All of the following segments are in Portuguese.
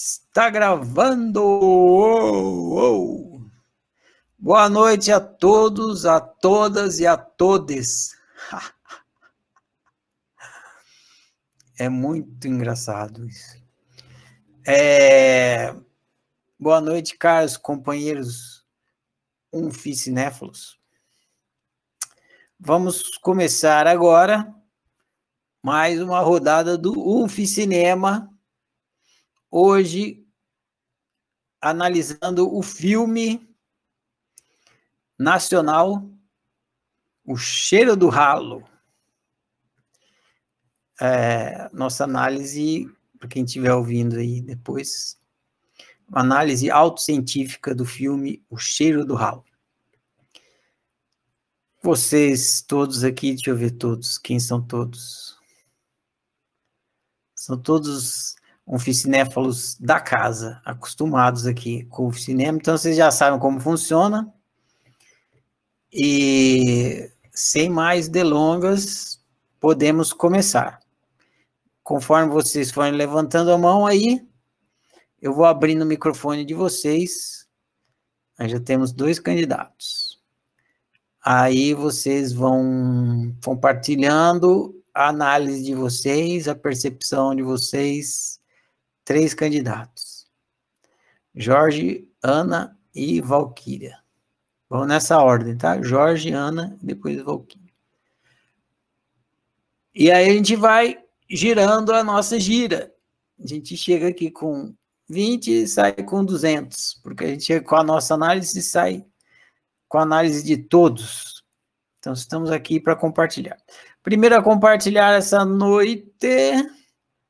Está gravando! Oh, oh. Boa noite a todos, a todas e a todes. É muito engraçado isso. É... Boa noite, caros companheiros unficinéfalos. Vamos começar agora mais uma rodada do Unficinema hoje analisando o filme nacional O Cheiro do Ralo. É, nossa análise, para quem estiver ouvindo aí depois, uma análise autocientífica do filme O Cheiro do Ralo. Vocês todos aqui, deixa eu ver todos, quem são todos? São todos oficinéfalos da casa, acostumados aqui com o cinema, então vocês já sabem como funciona. E sem mais delongas, podemos começar. Conforme vocês forem levantando a mão aí, eu vou abrindo o microfone de vocês. Nós já temos dois candidatos. Aí vocês vão compartilhando a análise de vocês, a percepção de vocês três candidatos: Jorge, Ana e Valquíria. Vamos nessa ordem, tá? Jorge, Ana, depois Valquíria. E aí a gente vai girando a nossa gira. A gente chega aqui com 20 e sai com 200, porque a gente com a nossa análise sai com a análise de todos. Então, estamos aqui para compartilhar. Primeiro a compartilhar essa noite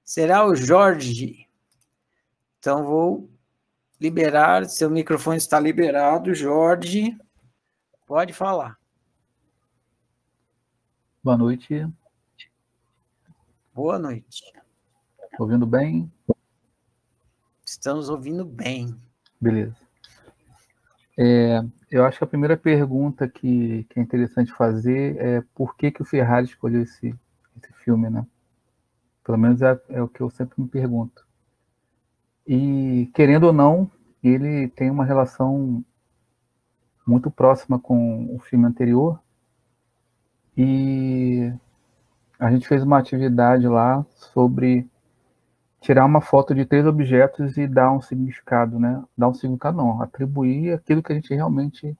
será o Jorge. Então, vou liberar. Seu microfone está liberado, Jorge. Pode falar. Boa noite. Boa noite. Ouvindo bem? Estamos ouvindo bem. Beleza. É, eu acho que a primeira pergunta que, que, é interessante fazer é por que, que o Ferrari escolheu esse, esse filme, né? Pelo menos é, é o que eu sempre me pergunto. E, querendo ou não, ele tem uma relação muito próxima com o filme anterior. E a gente fez uma atividade lá sobre tirar uma foto de três objetos e dar um significado, né? Dar um significado, não, atribuir aquilo que a gente realmente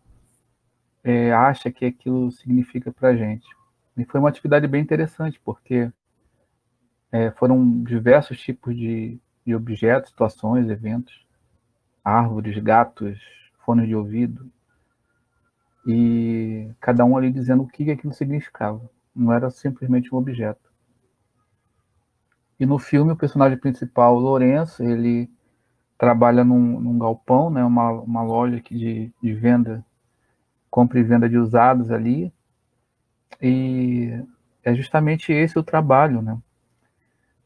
é, acha que aquilo significa para a gente. E foi uma atividade bem interessante, porque é, foram diversos tipos de de objetos, situações, eventos, árvores, gatos, fones de ouvido, e cada um ali dizendo o que aquilo significava. Não era simplesmente um objeto. E no filme, o personagem principal, o Lourenço, ele trabalha num, num galpão, né, uma, uma loja de, de venda, compra e venda de usados ali, e é justamente esse o trabalho, né?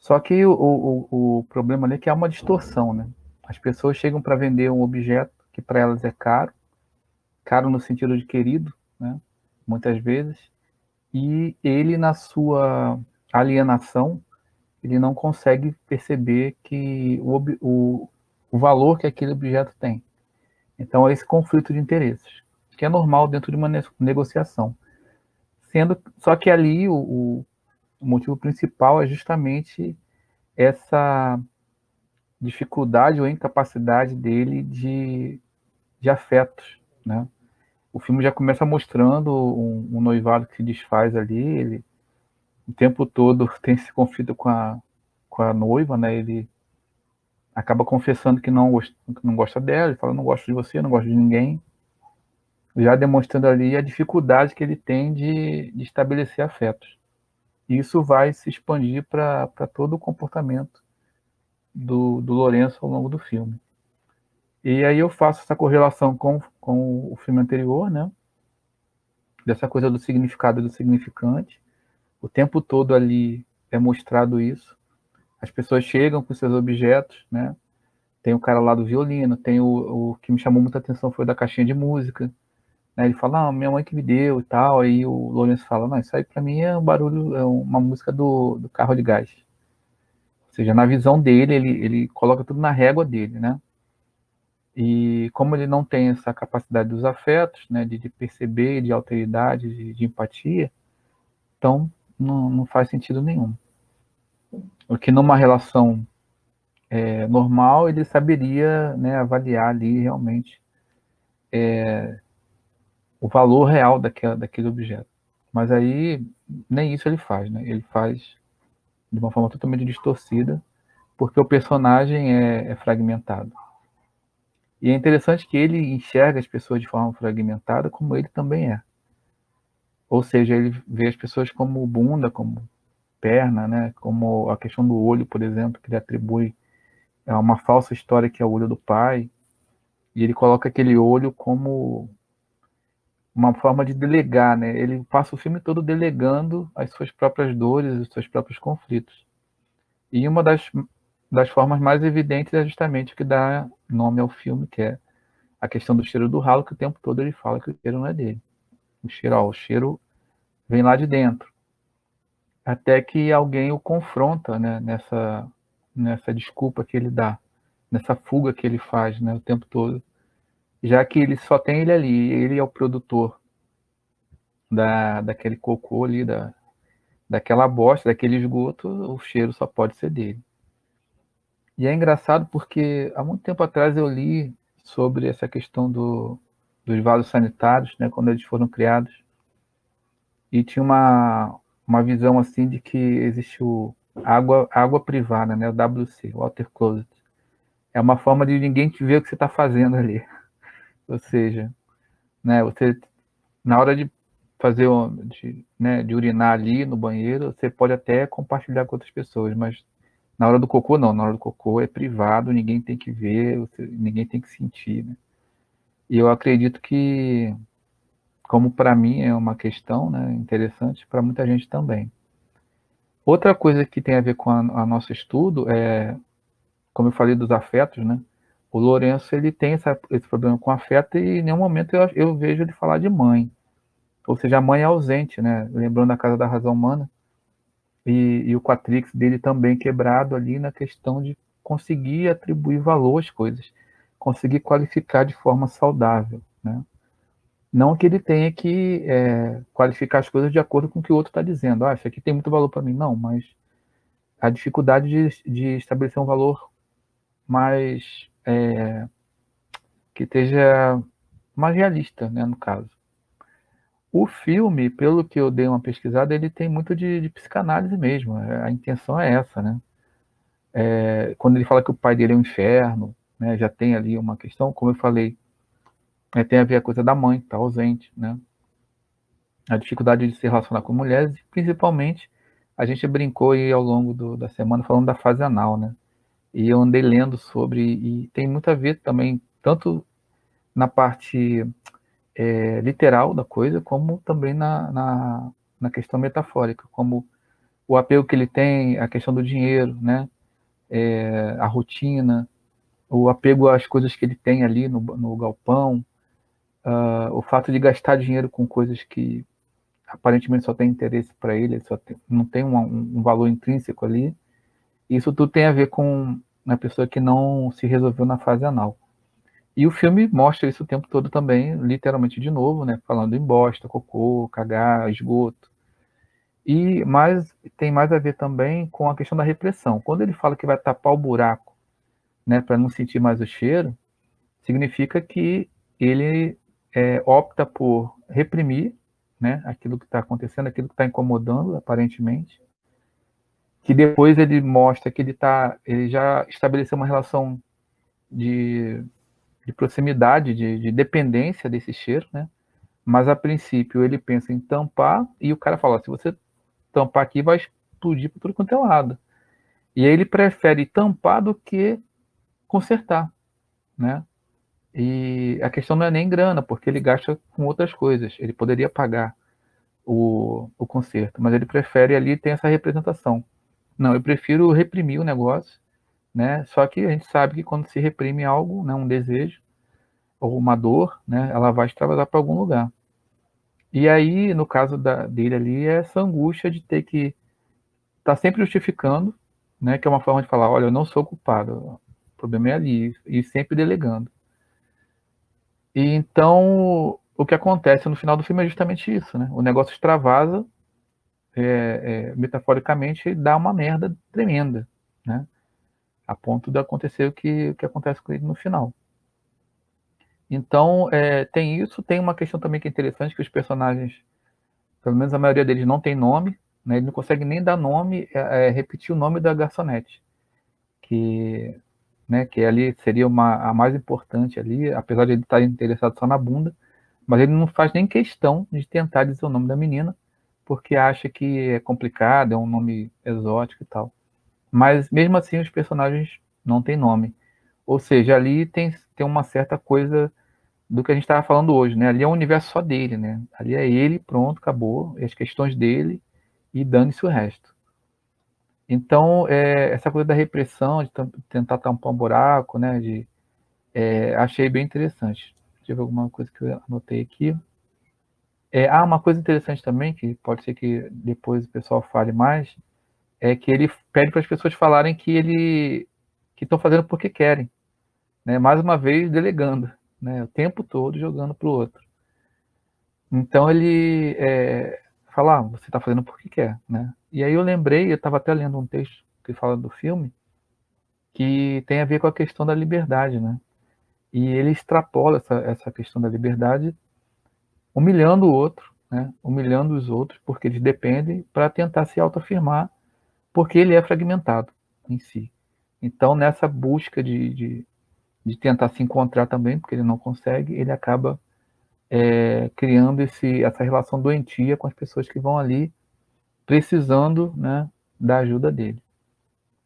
Só que o, o, o problema ali é que há uma distorção, né? As pessoas chegam para vender um objeto que para elas é caro, caro no sentido de querido, né? Muitas vezes, e ele na sua alienação, ele não consegue perceber que o, o, o valor que aquele objeto tem. Então, é esse conflito de interesses, que é normal dentro de uma negociação. Sendo, só que ali o, o motivo principal é justamente essa dificuldade ou incapacidade dele de, de afetos, né? O filme já começa mostrando um, um noivado que se desfaz ali, ele o tempo todo tem esse conflito com a, com a noiva, né? Ele acaba confessando que não, gosta, que não gosta dela, ele fala, não gosto de você, não gosto de ninguém, já demonstrando ali a dificuldade que ele tem de, de estabelecer afetos isso vai se expandir para todo o comportamento do, do Lourenço ao longo do filme. E aí eu faço essa correlação com, com o filme anterior, né? Dessa coisa do significado e do significante. O tempo todo ali é mostrado isso. As pessoas chegam com seus objetos, né? Tem o cara lá do violino, tem o, o que me chamou muita atenção foi o da caixinha de música. Né? Ele fala, ah, minha mãe que me deu e tal. Aí o Lourenço fala, não, isso aí para mim é um barulho, é uma música do, do carro de gás. Ou seja, na visão dele, ele, ele coloca tudo na régua dele, né? E como ele não tem essa capacidade dos afetos, né, de, de perceber, de alteridade, de, de empatia, então não, não, faz sentido nenhum. O que numa relação é, normal ele saberia né, avaliar ali realmente é, o valor real daquela, daquele objeto. Mas aí nem isso ele faz, né? Ele faz de uma forma totalmente distorcida, porque o personagem é, é fragmentado. E é interessante que ele enxerga as pessoas de forma fragmentada, como ele também é. Ou seja, ele vê as pessoas como bunda, como perna, né? como a questão do olho, por exemplo, que ele atribui a uma falsa história que é o olho do pai, e ele coloca aquele olho como uma forma de delegar, né? Ele passa o filme todo delegando as suas próprias dores, os seus próprios conflitos. E uma das das formas mais evidentes é justamente o que dá nome ao filme, que é a questão do cheiro do ralo, que o tempo todo ele fala que o cheiro não é dele. O cheiro, ó, o cheiro vem lá de dentro. Até que alguém o confronta né, nessa, nessa desculpa que ele dá, nessa fuga que ele faz né, o tempo todo. Já que ele só tem ele ali, ele é o produtor da, daquele cocô ali, da, daquela bosta, daquele esgoto, o cheiro só pode ser dele. E é engraçado porque há muito tempo atrás eu li sobre essa questão do, dos vasos sanitários, né, quando eles foram criados, e tinha uma, uma visão assim de que existe o água, água privada, né, o WC, Water Closet. É uma forma de ninguém te ver o que você está fazendo ali. Ou seja, né, você na hora de fazer de, né, de urinar ali no banheiro, você pode até compartilhar com outras pessoas, mas na hora do cocô, não. Na hora do cocô é privado, ninguém tem que ver, ninguém tem que sentir. Né? E eu acredito que, como para mim é uma questão né, interessante, para muita gente também. Outra coisa que tem a ver com a nosso estudo é, como eu falei dos afetos, né? O Lourenço ele tem essa, esse problema com afeto e em nenhum momento eu, eu vejo ele falar de mãe. Ou seja, a mãe é ausente, né? Lembrando da Casa da Razão Humana, e, e o Quatrix dele também quebrado ali na questão de conseguir atribuir valor às coisas, conseguir qualificar de forma saudável, né? Não que ele tenha que é, qualificar as coisas de acordo com o que o outro está dizendo. Ah, isso aqui tem muito valor para mim. Não, mas a dificuldade de, de estabelecer um valor mais é, que esteja mais realista, né, no caso. O filme, pelo que eu dei uma pesquisada, ele tem muito de, de psicanálise mesmo. É, a intenção é essa, né? É, quando ele fala que o pai dele é um inferno, né, já tem ali uma questão, como eu falei, é, tem a ver a coisa da mãe, está ausente, né? A dificuldade de se relacionar com mulheres, principalmente, a gente brincou aí ao longo do, da semana falando da fase anal, né? E eu andei lendo sobre, e tem muito a ver também, tanto na parte é, literal da coisa, como também na, na, na, questão metafórica, como o apego que ele tem, a questão do dinheiro, né? É, a rotina, o apego às coisas que ele tem ali no, no galpão, uh, o fato de gastar dinheiro com coisas que aparentemente só tem interesse para ele, só tem, não tem um, um, valor intrínseco ali. Isso tudo tem a ver com uma pessoa que não se resolveu na fase anal. E o filme mostra isso o tempo todo também, literalmente de novo, né? Falando em bosta, cocô, cagar, esgoto. E mais tem mais a ver também com a questão da repressão. Quando ele fala que vai tapar o buraco, né, para não sentir mais o cheiro, significa que ele é, opta por reprimir, né, aquilo que está acontecendo, aquilo que está incomodando, aparentemente. Que depois ele mostra que ele tá, ele já estabeleceu uma relação de de proximidade, de, de dependência desse cheiro, né? Mas a princípio ele pensa em tampar e o cara fala: se você tampar aqui, vai explodir por tudo quanto é lado. E aí ele prefere tampar do que consertar, né? E a questão não é nem grana, porque ele gasta com outras coisas. Ele poderia pagar o, o conserto, mas ele prefere ali ter essa representação. Não, eu prefiro reprimir o negócio né? Só que a gente sabe que quando se reprime algo, né, um desejo ou uma dor, né, ela vai extravasar para algum lugar. E aí, no caso da, dele ali, é essa angústia de ter que estar tá sempre justificando né? Que é uma forma de falar, olha, eu não sou culpado, o problema é ali, e sempre delegando. E então, o que acontece no final do filme é justamente isso, né? O negócio extravasa, é, é, metaforicamente, dá uma merda tremenda, né? A ponto de acontecer o que, o que acontece com ele no final. Então, é, tem isso, tem uma questão também que é interessante, que os personagens, pelo menos a maioria deles não tem nome, né? Ele não consegue nem dar nome, é, é, repetir o nome da garçonete, que, né, que ali seria uma, a mais importante ali, apesar de ele estar interessado só na bunda, mas ele não faz nem questão de tentar dizer o nome da menina, porque acha que é complicado, é um nome exótico e tal. Mas mesmo assim os personagens não têm nome. Ou seja, ali tem, tem uma certa coisa do que a gente estava falando hoje, né? Ali é um universo só dele, né? Ali é ele, pronto, acabou, as questões dele, e dane-se o resto. Então, é, essa coisa da repressão, de tentar tampar um buraco, né, de, é, achei bem interessante. Tive alguma coisa que eu anotei aqui. É, ah, uma coisa interessante também, que pode ser que depois o pessoal fale mais, é que ele pede para as pessoas falarem que ele que estão fazendo porque querem, né? Mais uma vez delegando, né? O tempo todo jogando para o outro. Então ele é, falar, ah, você está fazendo porque quer, né? E aí eu lembrei, eu estava até lendo um texto que fala do filme, que tem a ver com a questão da liberdade, né? E ele extrapola essa, essa questão da liberdade, humilhando o outro, né? Humilhando os outros, porque eles dependem para tentar se autoafirmar, porque ele é fragmentado em si. Então, nessa busca de, de, de tentar se encontrar também, porque ele não consegue, ele acaba é, criando esse, essa relação doentia com as pessoas que vão ali precisando né, da ajuda dele.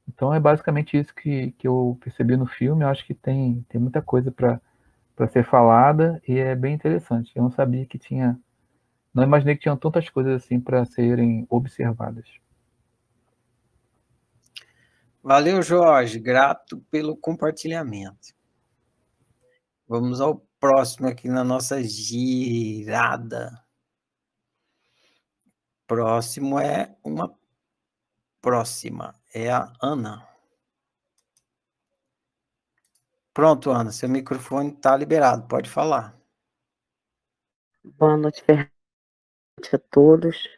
Então é basicamente isso que, que eu percebi no filme. Eu acho que tem, tem muita coisa para ser falada e é bem interessante. Eu não sabia que tinha. Não imaginei que tinham tantas coisas assim para serem observadas. Valeu, Jorge. Grato pelo compartilhamento. Vamos ao próximo aqui na nossa girada. Próximo é uma próxima, é a Ana. Pronto, Ana, seu microfone está liberado, pode falar. Boa noite, a todos.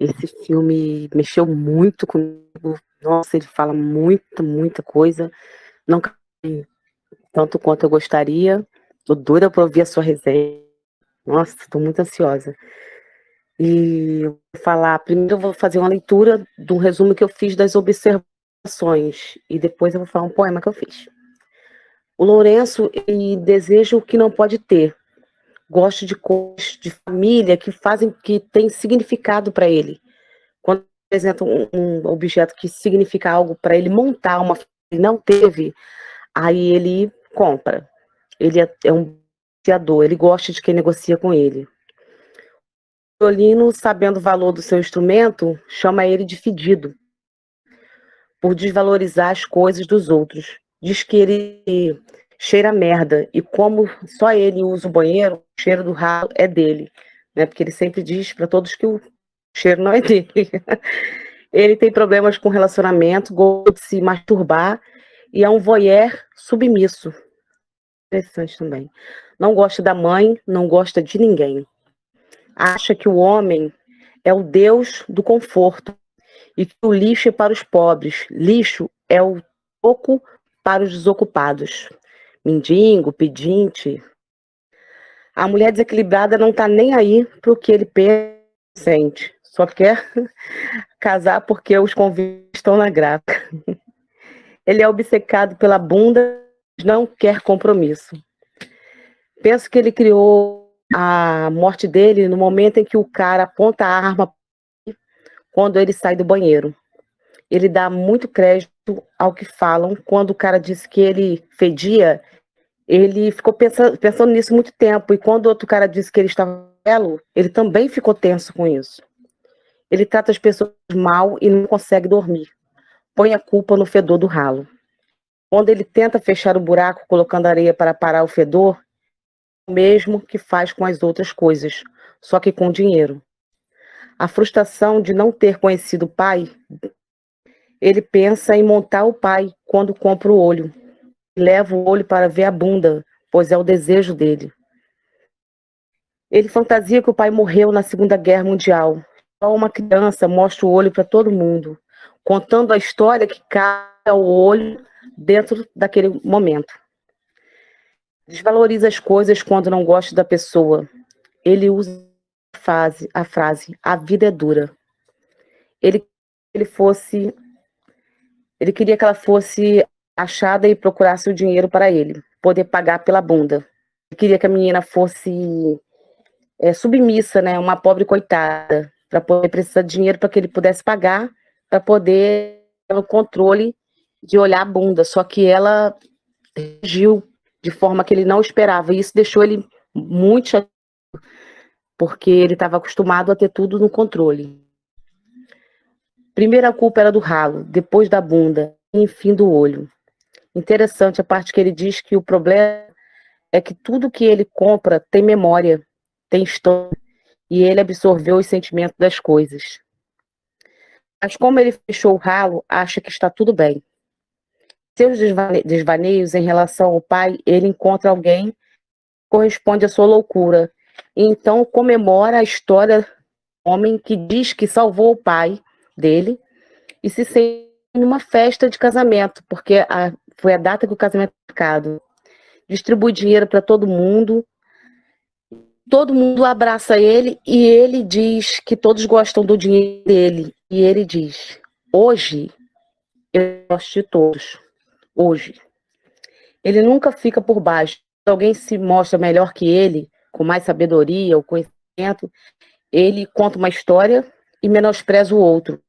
Esse filme mexeu muito comigo. Nossa, ele fala muita, muita coisa. Não tanto quanto eu gostaria. Tô doida para ouvir a sua resenha. Nossa, estou muito ansiosa. E vou falar, primeiro eu vou fazer uma leitura do resumo que eu fiz das observações e depois eu vou falar um poema que eu fiz. O Lourenço deseja o que não pode ter. Gosta de coisas de família que fazem que tem significado para ele. Quando apresenta um, um, objeto que significa algo para ele montar uma ele não teve, aí ele compra. Ele é, é um negociador, ele gosta de quem negocia com ele. O violino, sabendo o valor do seu instrumento, chama ele de fedido, por desvalorizar as coisas dos outros. Diz que ele cheira merda, e como só ele usa o banheiro, o cheiro do ralo é dele. Né? Porque ele sempre diz para todos que o cheiro não é dele. ele tem problemas com relacionamento, gosta de se masturbar e é um voyeur submisso interessante também. Não gosta da mãe, não gosta de ninguém. Acha que o homem é o Deus do conforto e que o lixo é para os pobres. Lixo é o pouco para os desocupados. Mendigo, pedinte. A mulher desequilibrada não está nem aí para o que ele sente. Só quer casar porque os convites estão na gráfica. Ele é obcecado pela bunda não quer compromisso. Penso que ele criou a morte dele no momento em que o cara aponta a arma quando ele sai do banheiro. Ele dá muito crédito ao que falam. Quando o cara disse que ele fedia, ele ficou pensando, pensando nisso muito tempo. E quando outro cara disse que ele estava belo, ele também ficou tenso com isso. Ele trata as pessoas mal e não consegue dormir. Põe a culpa no fedor do ralo. Quando ele tenta fechar o buraco colocando areia para parar o fedor, é o mesmo que faz com as outras coisas, só que com dinheiro. A frustração de não ter conhecido o pai ele pensa em montar o pai quando compra o olho. Leva o olho para ver a bunda, pois é o desejo dele. Ele fantasia que o pai morreu na Segunda Guerra Mundial. Só uma criança mostra o olho para todo mundo, contando a história que cai ao olho dentro daquele momento. Desvaloriza as coisas quando não gosta da pessoa. Ele usa a frase, a frase a vida é dura. Ele ele fosse ele queria que ela fosse achada e procurasse o dinheiro para ele, poder pagar pela bunda. Ele queria que a menina fosse é, submissa, né, uma pobre coitada, para poder precisar de dinheiro para que ele pudesse pagar, para poder ter o controle de olhar a bunda. Só que ela agiu de forma que ele não esperava. E isso deixou ele muito chateado, porque ele estava acostumado a ter tudo no controle. Primeira culpa era do ralo, depois da bunda, e enfim do olho. Interessante a parte que ele diz que o problema é que tudo que ele compra tem memória, tem história, e ele absorveu os sentimentos das coisas. Mas como ele fechou o ralo, acha que está tudo bem. Seus desvaneios em relação ao pai, ele encontra alguém que corresponde à sua loucura. E então comemora a história do homem que diz que salvou o pai dele e se sente numa festa de casamento, porque a, foi a data que o casamento é marcado. Distribui dinheiro para todo mundo, todo mundo abraça ele e ele diz que todos gostam do dinheiro dele. E ele diz: Hoje eu gosto de todos. Hoje. Ele nunca fica por baixo. Se alguém se mostra melhor que ele, com mais sabedoria ou conhecimento, ele conta uma história e menospreza o outro.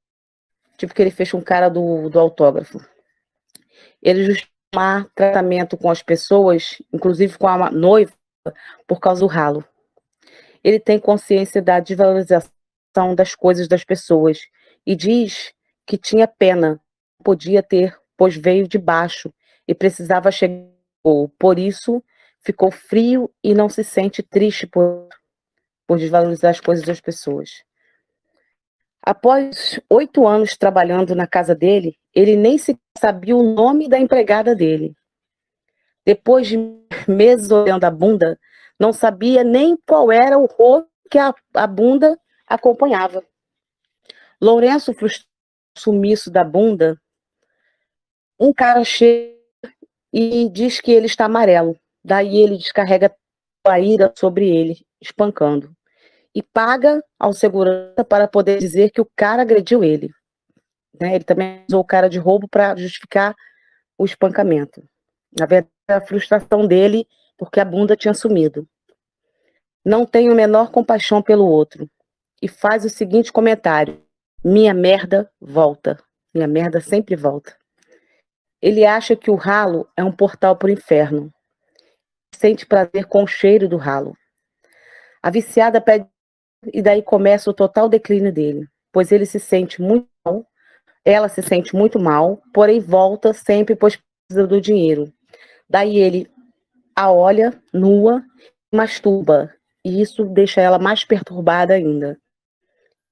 Tipo que ele fecha um cara do, do autógrafo. Ele justifica tratamento com as pessoas, inclusive com a noiva, por causa do ralo. Ele tem consciência da desvalorização das coisas das pessoas e diz que tinha pena, podia ter, pois veio de baixo e precisava chegar. Por isso, ficou frio e não se sente triste por, por desvalorizar as coisas das pessoas. Após oito anos trabalhando na casa dele, ele nem se sabia o nome da empregada dele. Depois de meses olhando a bunda, não sabia nem qual era o rosto que a, a bunda acompanhava. Lourenço, sumiço da bunda, um cara chega e diz que ele está amarelo. Daí ele descarrega a ira sobre ele, espancando. E paga ao segurança para poder dizer que o cara agrediu ele. Né? Ele também usou o cara de roubo para justificar o espancamento. Na verdade, a frustração dele porque a bunda tinha sumido. Não a menor compaixão pelo outro. E faz o seguinte comentário: Minha merda volta. Minha merda sempre volta. Ele acha que o ralo é um portal para o inferno. Sente prazer com o cheiro do ralo. A viciada pede e daí começa o total declínio dele, pois ele se sente muito mal, ela se sente muito mal, porém volta sempre pois precisa do dinheiro. Daí ele a olha nua, masturba, e isso deixa ela mais perturbada ainda.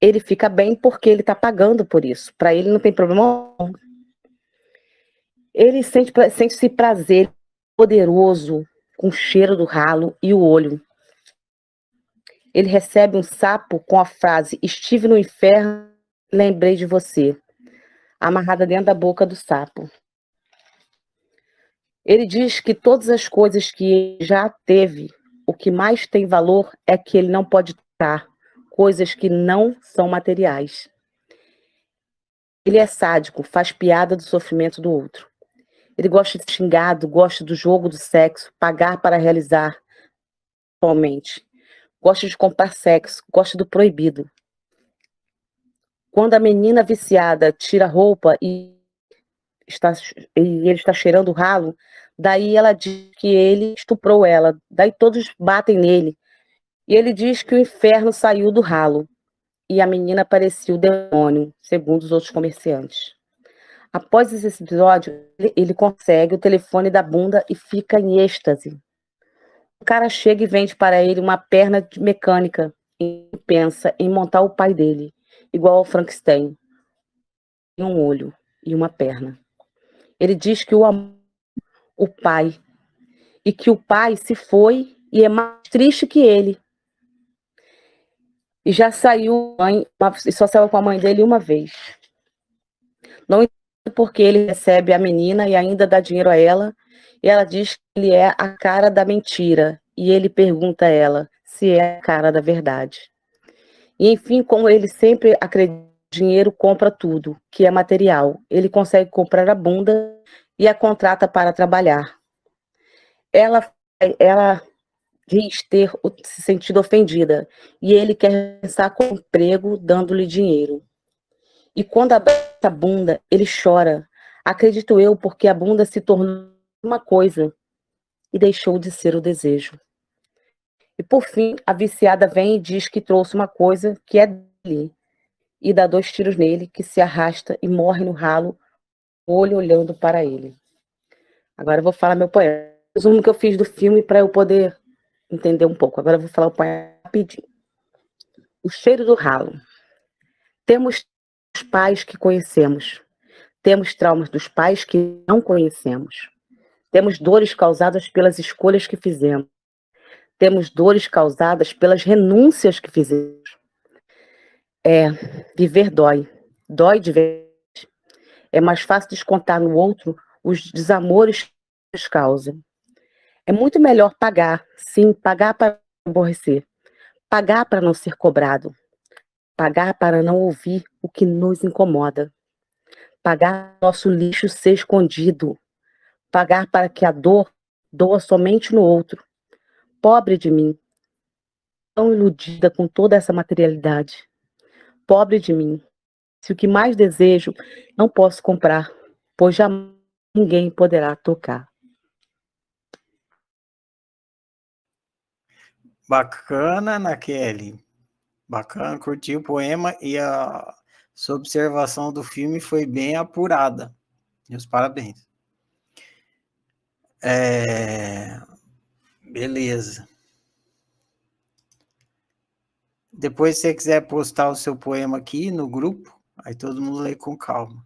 Ele fica bem porque ele está pagando por isso. Para ele não tem problema. Ele sente, sente-se prazer poderoso com o cheiro do ralo e o olho. Ele recebe um sapo com a frase: Estive no inferno, lembrei de você, amarrada dentro da boca do sapo. Ele diz que todas as coisas que já teve, o que mais tem valor é que ele não pode tocar coisas que não são materiais. Ele é sádico, faz piada do sofrimento do outro. Ele gosta de xingado, gosta do jogo do sexo, pagar para realizar atualmente. Gosta de comprar sexo, gosta do proibido. Quando a menina viciada tira a roupa e está, e ele está cheirando o ralo, daí ela diz que ele estuprou ela, daí todos batem nele. E ele diz que o inferno saiu do ralo e a menina parecia o demônio, segundo os outros comerciantes. Após esse episódio, ele consegue o telefone da bunda e fica em êxtase. O cara chega e vende para ele uma perna de mecânica e pensa em montar o pai dele, igual ao Frankenstein, em um olho e uma perna. Ele diz que o amor, o pai, e que o pai se foi e é mais triste que ele. E já saiu, mãe, e só saiu com a mãe dele uma vez. Não porque ele recebe a menina e ainda dá dinheiro a ela, e ela diz que ele é a cara da mentira, e ele pergunta a ela se é a cara da verdade. E enfim, como ele sempre acredita dinheiro compra tudo, que é material. Ele consegue comprar a bunda e a contrata para trabalhar. Ela, ela diz ter se sentido ofendida e ele quer pensar com emprego dando-lhe dinheiro. E quando abraça a bunda, ele chora. Acredito eu, porque a bunda se tornou uma coisa e deixou de ser o desejo. E por fim, a viciada vem e diz que trouxe uma coisa que é dele e dá dois tiros nele, que se arrasta e morre no ralo, olho olhando para ele. Agora eu vou falar meu poema. Resumo que eu fiz do filme para eu poder entender um pouco. Agora eu vou falar o poema rapidinho. O cheiro do ralo. Temos os pais que conhecemos. Temos traumas dos pais que não conhecemos. Temos dores causadas pelas escolhas que fizemos. Temos dores causadas pelas renúncias que fizemos. É, viver dói. Dói de vez. É mais fácil descontar no outro os desamores que nos causam. É muito melhor pagar, sim, pagar para aborrecer. Pagar para não ser cobrado. Pagar para não ouvir o que nos incomoda. Pagar nosso lixo ser escondido. Pagar para que a dor doa somente no outro. Pobre de mim, tão iludida com toda essa materialidade pobre de mim. Se o que mais desejo não posso comprar, pois jamais ninguém poderá tocar. Bacana, Ana Kelly. Bacana, curti o poema e a sua observação do filme foi bem apurada. Meus parabéns. É... Beleza. Depois, se você quiser postar o seu poema aqui no grupo, aí todo mundo lê com calma.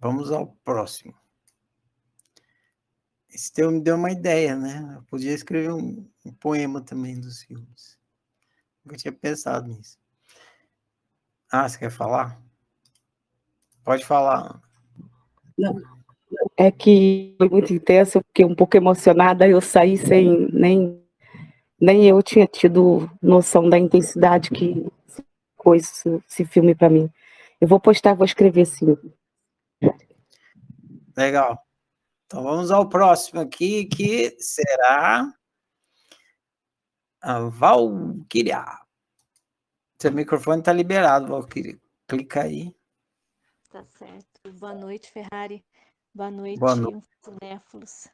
Vamos ao próximo. Esse teu me deu uma ideia, né? Eu podia escrever um, um poema também dos filmes. Nunca tinha pensado nisso. Ah, você quer falar? Pode falar. Não. É que foi muito intenso, eu fiquei um pouco emocionada, eu saí sem nem nem eu tinha tido noção da intensidade que coisa esse filme para mim. Eu vou postar, vou escrever sim. Legal. Então vamos ao próximo aqui, que será a Valkyria. Seu microfone está liberado, Valkyria. Clica aí. Tá certo. Boa noite, Ferrari. Boa noite, Boa noite. Cinéfilos.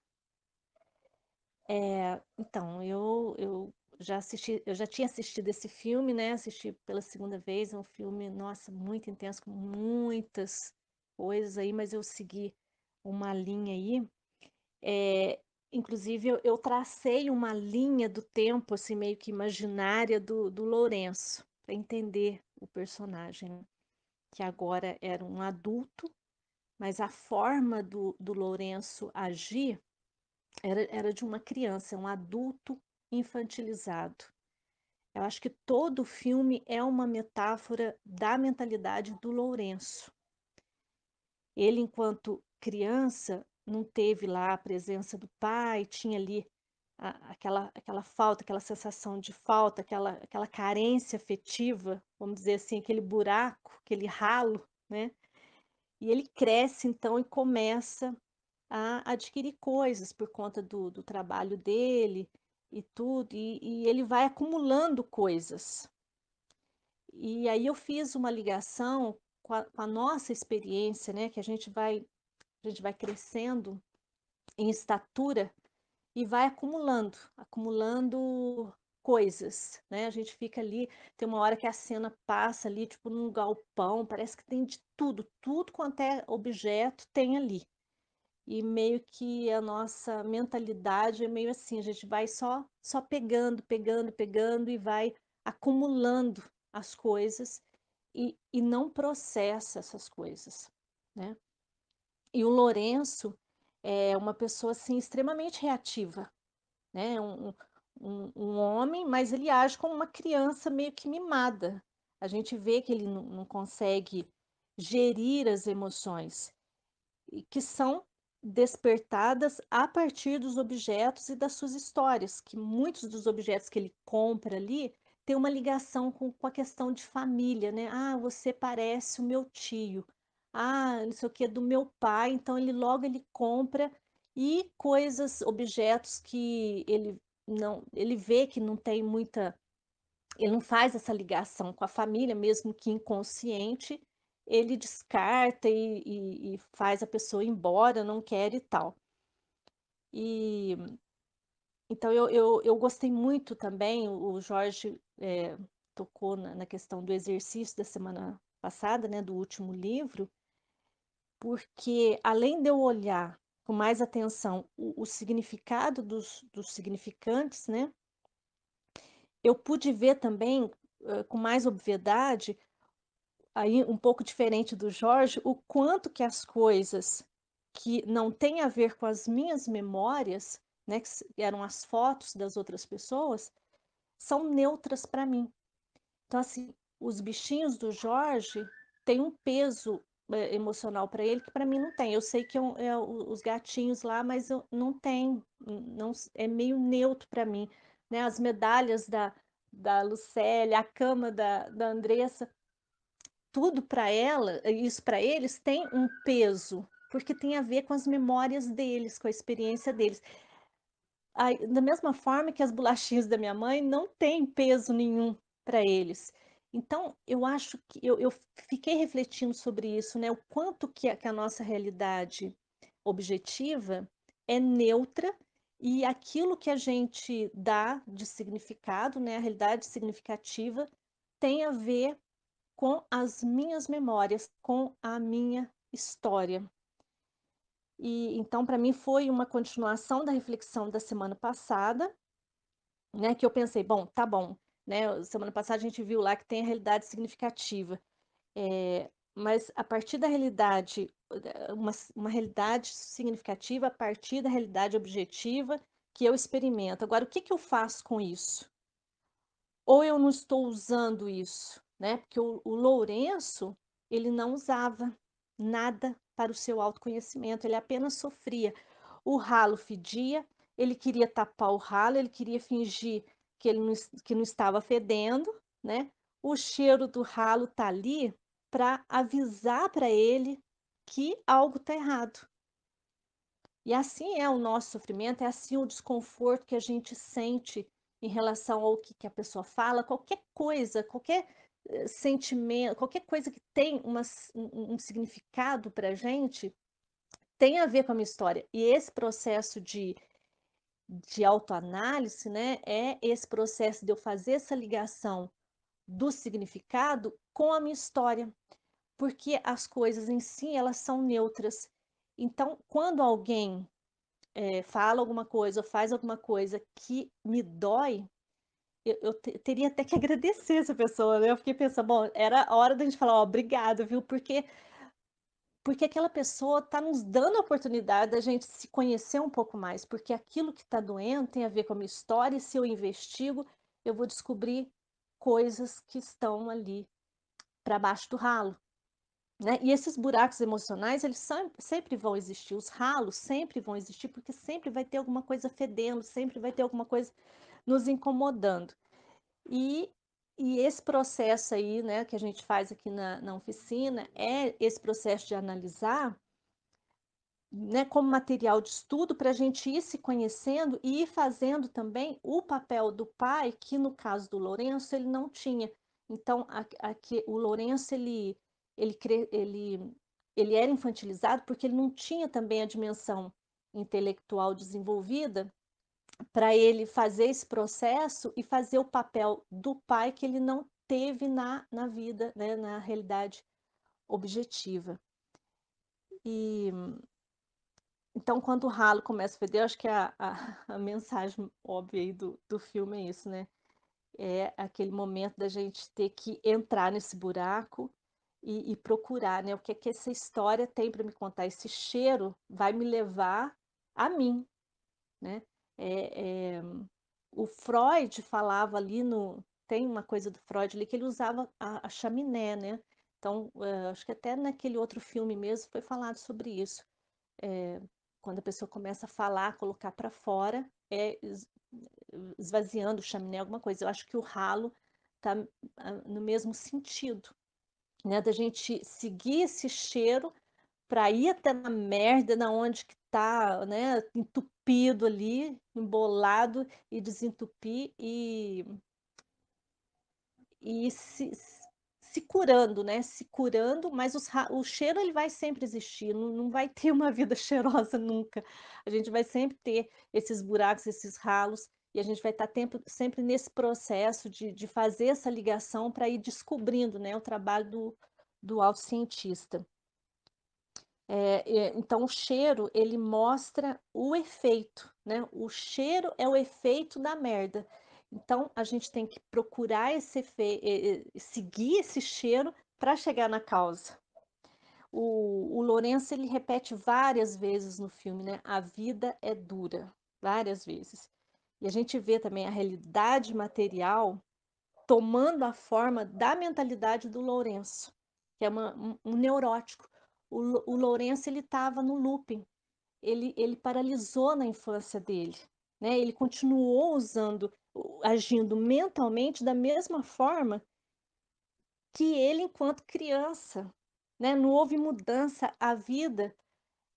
É, então, eu, eu já assisti, eu já tinha assistido esse filme, né? Assisti pela segunda vez, é um filme, nossa, muito intenso, com muitas coisas aí, mas eu segui uma linha aí. É, inclusive, eu, eu tracei uma linha do tempo, assim, meio que imaginária do, do Lourenço, para entender o personagem, que agora era um adulto, mas a forma do, do Lourenço agir era, era de uma criança, um adulto infantilizado. Eu acho que todo o filme é uma metáfora da mentalidade do Lourenço. Ele, enquanto criança, não teve lá a presença do pai, tinha ali a, aquela, aquela falta, aquela sensação de falta, aquela, aquela carência afetiva, vamos dizer assim, aquele buraco, aquele ralo, né? E ele cresce então e começa a adquirir coisas por conta do, do trabalho dele e tudo, e, e ele vai acumulando coisas. E aí eu fiz uma ligação com a, com a, nossa experiência, né? Que a gente vai, a gente vai crescendo em estatura e vai acumulando, acumulando coisas, né? A gente fica ali, tem uma hora que a cena passa ali, tipo num galpão, parece que tem de tudo, tudo quanto é objeto tem ali e meio que a nossa mentalidade é meio assim, a gente vai só só pegando, pegando, pegando e vai acumulando as coisas e, e não processa essas coisas, né? E o Lourenço é uma pessoa assim extremamente reativa, né? Um, um, um homem, mas ele age como uma criança meio que mimada. A gente vê que ele não, não consegue gerir as emoções e que são despertadas a partir dos objetos e das suas histórias, que muitos dos objetos que ele compra ali têm uma ligação com, com a questão de família, né? Ah, você parece o meu tio. Ah, não sei o que, do meu pai. Então, ele logo ele compra e coisas, objetos que ele não, ele vê que não tem muita, ele não faz essa ligação com a família, mesmo que inconsciente, ele descarta e, e, e faz a pessoa ir embora, não quer e tal. E então eu, eu, eu gostei muito também, o Jorge é, tocou na, na, questão do exercício da semana passada, né, do último livro, porque além de eu olhar com mais atenção o, o significado dos, dos significantes, né, eu pude ver também uh, com mais obviedade aí um pouco diferente do Jorge, o quanto que as coisas que não têm a ver com as minhas memórias, né, que eram as fotos das outras pessoas, são neutras para mim. Então, assim, os bichinhos do Jorge têm um peso emocional para ele que para mim não tem. Eu sei que é, é, os gatinhos lá, mas eu não tem, não é meio neutro para mim. Né? As medalhas da, da Lucélia, a cama da, da Andressa, tudo para ela, isso para eles tem um peso, porque tem a ver com as memórias deles, com a experiência deles. Aí, da mesma forma que as bolachinhas da minha mãe não têm peso nenhum para eles. Então, eu acho que eu, eu, fiquei refletindo sobre isso, né? O quanto que a, que a nossa realidade objetiva é neutra e aquilo que a gente dá de significado, né? A realidade significativa tem a ver com as minhas memórias, com a minha história. E então para mim foi uma continuação da reflexão da semana passada, né, que eu pensei, bom, tá bom, né? Semana passada a gente viu lá que tem a realidade significativa, é, mas a partir da realidade, uma, uma realidade significativa a partir da realidade objetiva que eu experimento. Agora, o que, que eu faço com isso? Ou eu não estou usando isso? né? Porque o, o Lourenço, ele não usava nada para o seu autoconhecimento, ele apenas sofria. O ralo fedia, ele queria tapar o ralo, ele queria fingir que ele não, que não estava fedendo, né? O cheiro do ralo tá ali para avisar para ele que algo está errado. E assim é o nosso sofrimento, é assim o desconforto que a gente sente em relação ao que, que a pessoa fala, qualquer coisa, qualquer sentimento, qualquer coisa que tem uma, um, um significado para a gente, tem a ver com a minha história. E esse processo de, de autoanálise, né, é esse processo de eu fazer essa ligação do significado com a minha história. Porque as coisas em si, elas são neutras. Então, quando alguém é, fala alguma coisa ou faz alguma coisa que me dói, eu, eu te, teria até que agradecer essa pessoa, né? Eu fiquei pensando, bom, era hora da gente falar, ó, obrigado, viu? Porque porque aquela pessoa está nos dando a oportunidade da gente se conhecer um pouco mais, porque aquilo que está doendo tem a ver com a minha história, e se eu investigo, eu vou descobrir coisas que estão ali para baixo do ralo. Né? E esses buracos emocionais, eles sempre vão existir, os ralos sempre vão existir, porque sempre vai ter alguma coisa fedendo, sempre vai ter alguma coisa nos incomodando. E, e esse processo aí, né, que a gente faz aqui na, na oficina, é esse processo de analisar né, como material de estudo para a gente ir se conhecendo e ir fazendo também o papel do pai, que no caso do Lourenço ele não tinha. Então, aqui, o Lourenço ele, ele, ele, ele era infantilizado porque ele não tinha também a dimensão intelectual desenvolvida para ele fazer esse processo e fazer o papel do pai que ele não teve na, na vida, né, na realidade objetiva. E então, quando o ralo começa a feder, acho que a, a, a, mensagem óbvia do, do filme é isso, né? é aquele momento da gente ter que entrar nesse buraco e, e procurar, né? O que é que essa história tem para me contar? Esse cheiro vai me levar a mim, né? É, é, o Freud falava ali no tem uma coisa do Freud ali que ele usava a, a chaminé, né? Então, uh, acho que até naquele outro filme mesmo foi falado sobre isso. É, quando a pessoa começa a falar, colocar para fora, é esvaziando o chaminé, alguma coisa. Eu acho que o ralo está no mesmo sentido, né? Da gente seguir esse cheiro para ir até na merda, na onde que tá, né, entupido ali, embolado e desentupir e e se, se curando, né? Se curando, mas os, o cheiro ele vai sempre existir, não, não vai ter uma vida cheirosa nunca. A gente vai sempre ter esses buracos, esses ralos, e a gente vai estar tempo, sempre nesse processo de, de fazer essa ligação para ir descobrindo né, o trabalho do, do autocientista. É, então, o cheiro, ele mostra o efeito, né? O cheiro é o efeito da merda. Então, a gente tem que procurar esse efeito, seguir esse cheiro para chegar na causa. O, o Lourenço, ele repete várias vezes no filme, né? A vida é dura, várias vezes. E a gente vê também a realidade material tomando a forma da mentalidade do Lourenço, que é uma, um, um neurótico. O, o Lourenço, ele estava no looping, ele, ele paralisou na infância dele, né? Ele continuou usando agindo mentalmente da mesma forma que ele enquanto criança, né? Não houve mudança, a vida,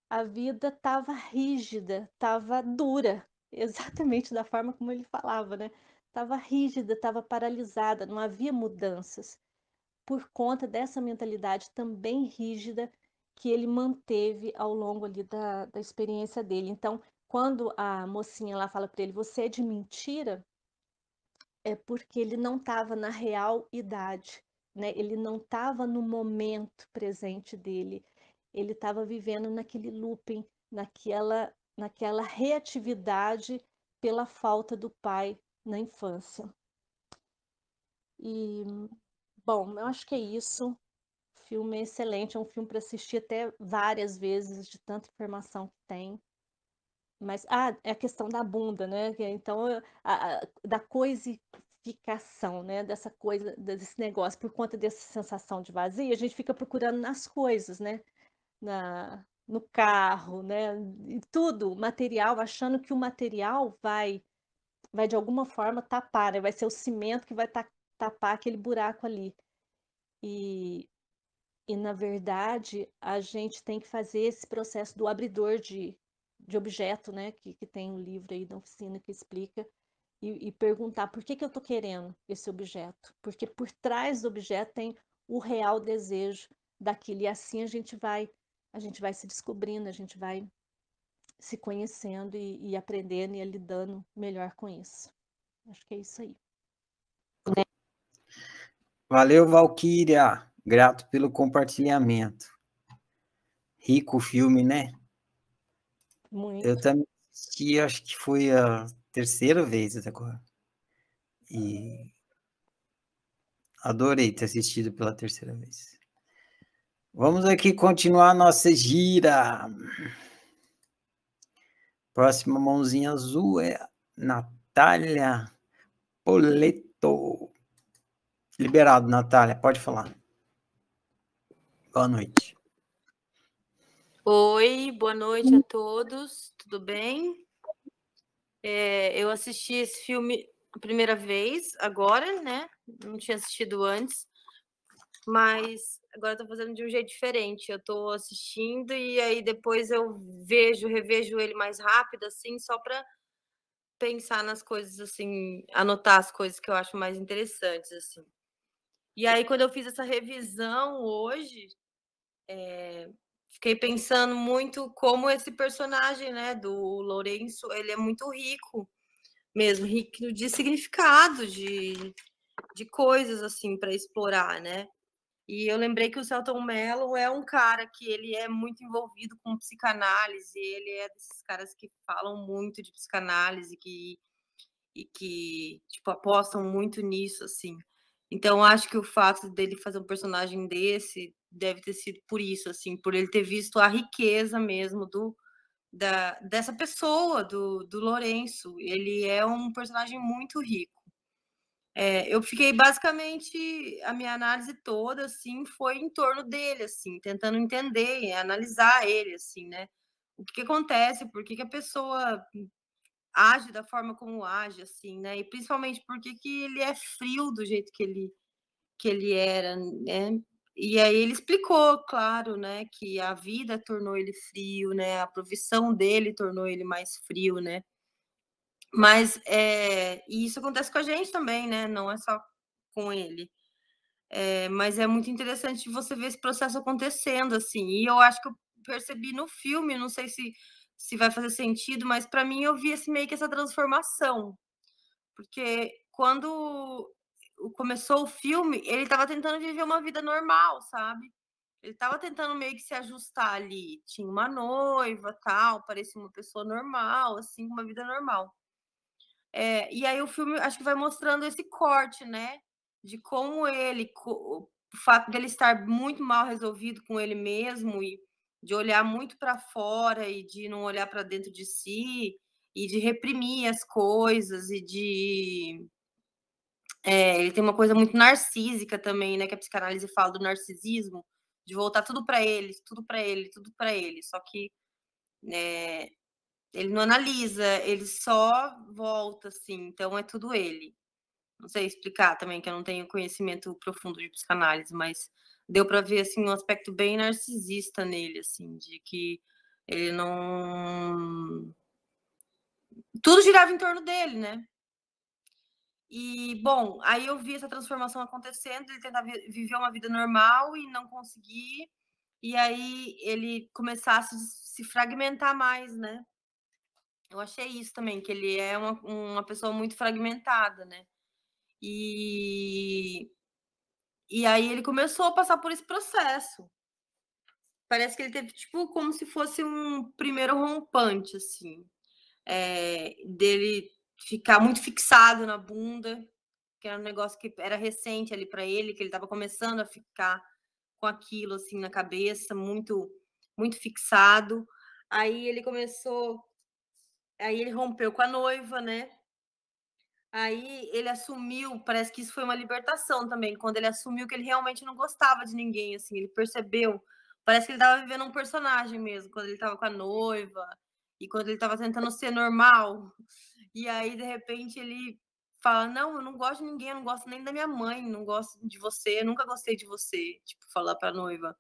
a vida estava rígida, estava dura, exatamente da forma como ele falava, né? Estava rígida, estava paralisada, não havia mudanças por conta dessa mentalidade também rígida que ele manteve ao longo ali da, da experiência dele. Então, quando a mocinha lá fala para ele, você é de mentira, é porque ele não estava na real idade, né? Ele não estava no momento presente dele. Ele estava vivendo naquele looping, naquela, naquela reatividade pela falta do pai na infância. E, bom, eu acho que é isso. Filme é excelente, é um filme para assistir até várias vezes, de tanta informação que tem. Mas, ah, é a questão da bunda, né? Então, a, a, da coisificação, né? Dessa coisa, desse negócio, por conta dessa sensação de vazio, a gente fica procurando nas coisas, né? Na, no carro, né? E tudo, material, achando que o material vai, vai de alguma forma tapar, né? Vai ser o cimento que vai tapar aquele buraco ali. E, e, na verdade, a gente tem que fazer esse processo do abridor de, de objeto, né? Que, que tem um livro aí da oficina que explica, e, e perguntar por que, que eu estou querendo esse objeto. Porque por trás do objeto tem o real desejo daquilo. E assim a gente vai, a gente vai se descobrindo, a gente vai se conhecendo e, e aprendendo e lidando melhor com isso. Acho que é isso aí. Valeu, Valquíria. Grato pelo compartilhamento. Rico filme, né? Muito. Eu também assisti, acho que foi a terceira vez até agora. E adorei ter assistido pela terceira vez. Vamos aqui continuar nossa gira. Próxima mãozinha azul é Natália Poleto. Liberado, Natália, pode falar. Boa noite. Oi, boa noite a todos, tudo bem? É, eu assisti esse filme a primeira vez, agora, né? Não tinha assistido antes, mas agora estou fazendo de um jeito diferente. Eu estou assistindo e aí depois eu vejo, revejo ele mais rápido, assim, só para pensar nas coisas, assim, anotar as coisas que eu acho mais interessantes, assim. E aí, quando eu fiz essa revisão hoje, é, fiquei pensando muito como esse personagem, né, do Lourenço, ele é muito rico mesmo, rico de significado, de, de coisas assim para explorar, né? E eu lembrei que o Celton Mello é um cara que ele é muito envolvido com psicanálise, ele é desses caras que falam muito de psicanálise, que e que tipo apostam muito nisso assim. Então acho que o fato dele fazer um personagem desse deve ter sido por isso assim, por ele ter visto a riqueza mesmo do da, dessa pessoa, do, do Lourenço. Ele é um personagem muito rico. É, eu fiquei basicamente a minha análise toda assim foi em torno dele assim tentando entender analisar ele assim né o que, que acontece por que, que, a pessoa age da forma como age assim né e principalmente por que, que ele é frio do jeito que ele que ele era né e aí ele explicou claro né que a vida tornou ele frio né a profissão dele tornou ele mais frio né mas é, e isso acontece com a gente também, né? Não é só com ele. É, mas é muito interessante você ver esse processo acontecendo, assim. E eu acho que eu percebi no filme, não sei se, se vai fazer sentido, mas para mim eu vi esse, meio que essa transformação. Porque quando começou o filme, ele estava tentando viver uma vida normal, sabe? Ele estava tentando meio que se ajustar ali. Tinha uma noiva, tal, parecia uma pessoa normal, assim, uma vida normal. É, e aí o filme acho que vai mostrando esse corte, né? De como ele, o fato dele estar muito mal resolvido com ele mesmo e de olhar muito para fora e de não olhar para dentro de si e de reprimir as coisas e de é, ele tem uma coisa muito narcísica também, né? Que a psicanálise fala do narcisismo, de voltar tudo para ele, tudo para ele, tudo para ele. Só que é, ele não analisa, ele só volta, assim, então é tudo ele. Não sei explicar também, que eu não tenho conhecimento profundo de psicanálise, mas deu para ver, assim, um aspecto bem narcisista nele, assim, de que ele não... Tudo girava em torno dele, né? E, bom, aí eu vi essa transformação acontecendo, ele tentar viver uma vida normal e não conseguir, e aí ele começasse a se fragmentar mais, né? Eu achei isso também, que ele é uma, uma pessoa muito fragmentada, né? E, e aí ele começou a passar por esse processo. Parece que ele teve, tipo, como se fosse um primeiro rompante, assim. É, dele ficar muito fixado na bunda, que era um negócio que era recente ali para ele, que ele estava começando a ficar com aquilo assim na cabeça, muito muito fixado. Aí ele começou Aí ele rompeu com a noiva, né? Aí ele assumiu, parece que isso foi uma libertação também, quando ele assumiu que ele realmente não gostava de ninguém, assim, ele percebeu. Parece que ele estava vivendo um personagem mesmo, quando ele estava com a noiva e quando ele estava tentando ser normal. E aí, de repente, ele fala: Não, eu não gosto de ninguém, eu não gosto nem da minha mãe, não gosto de você, eu nunca gostei de você. Tipo, falar para a noiva.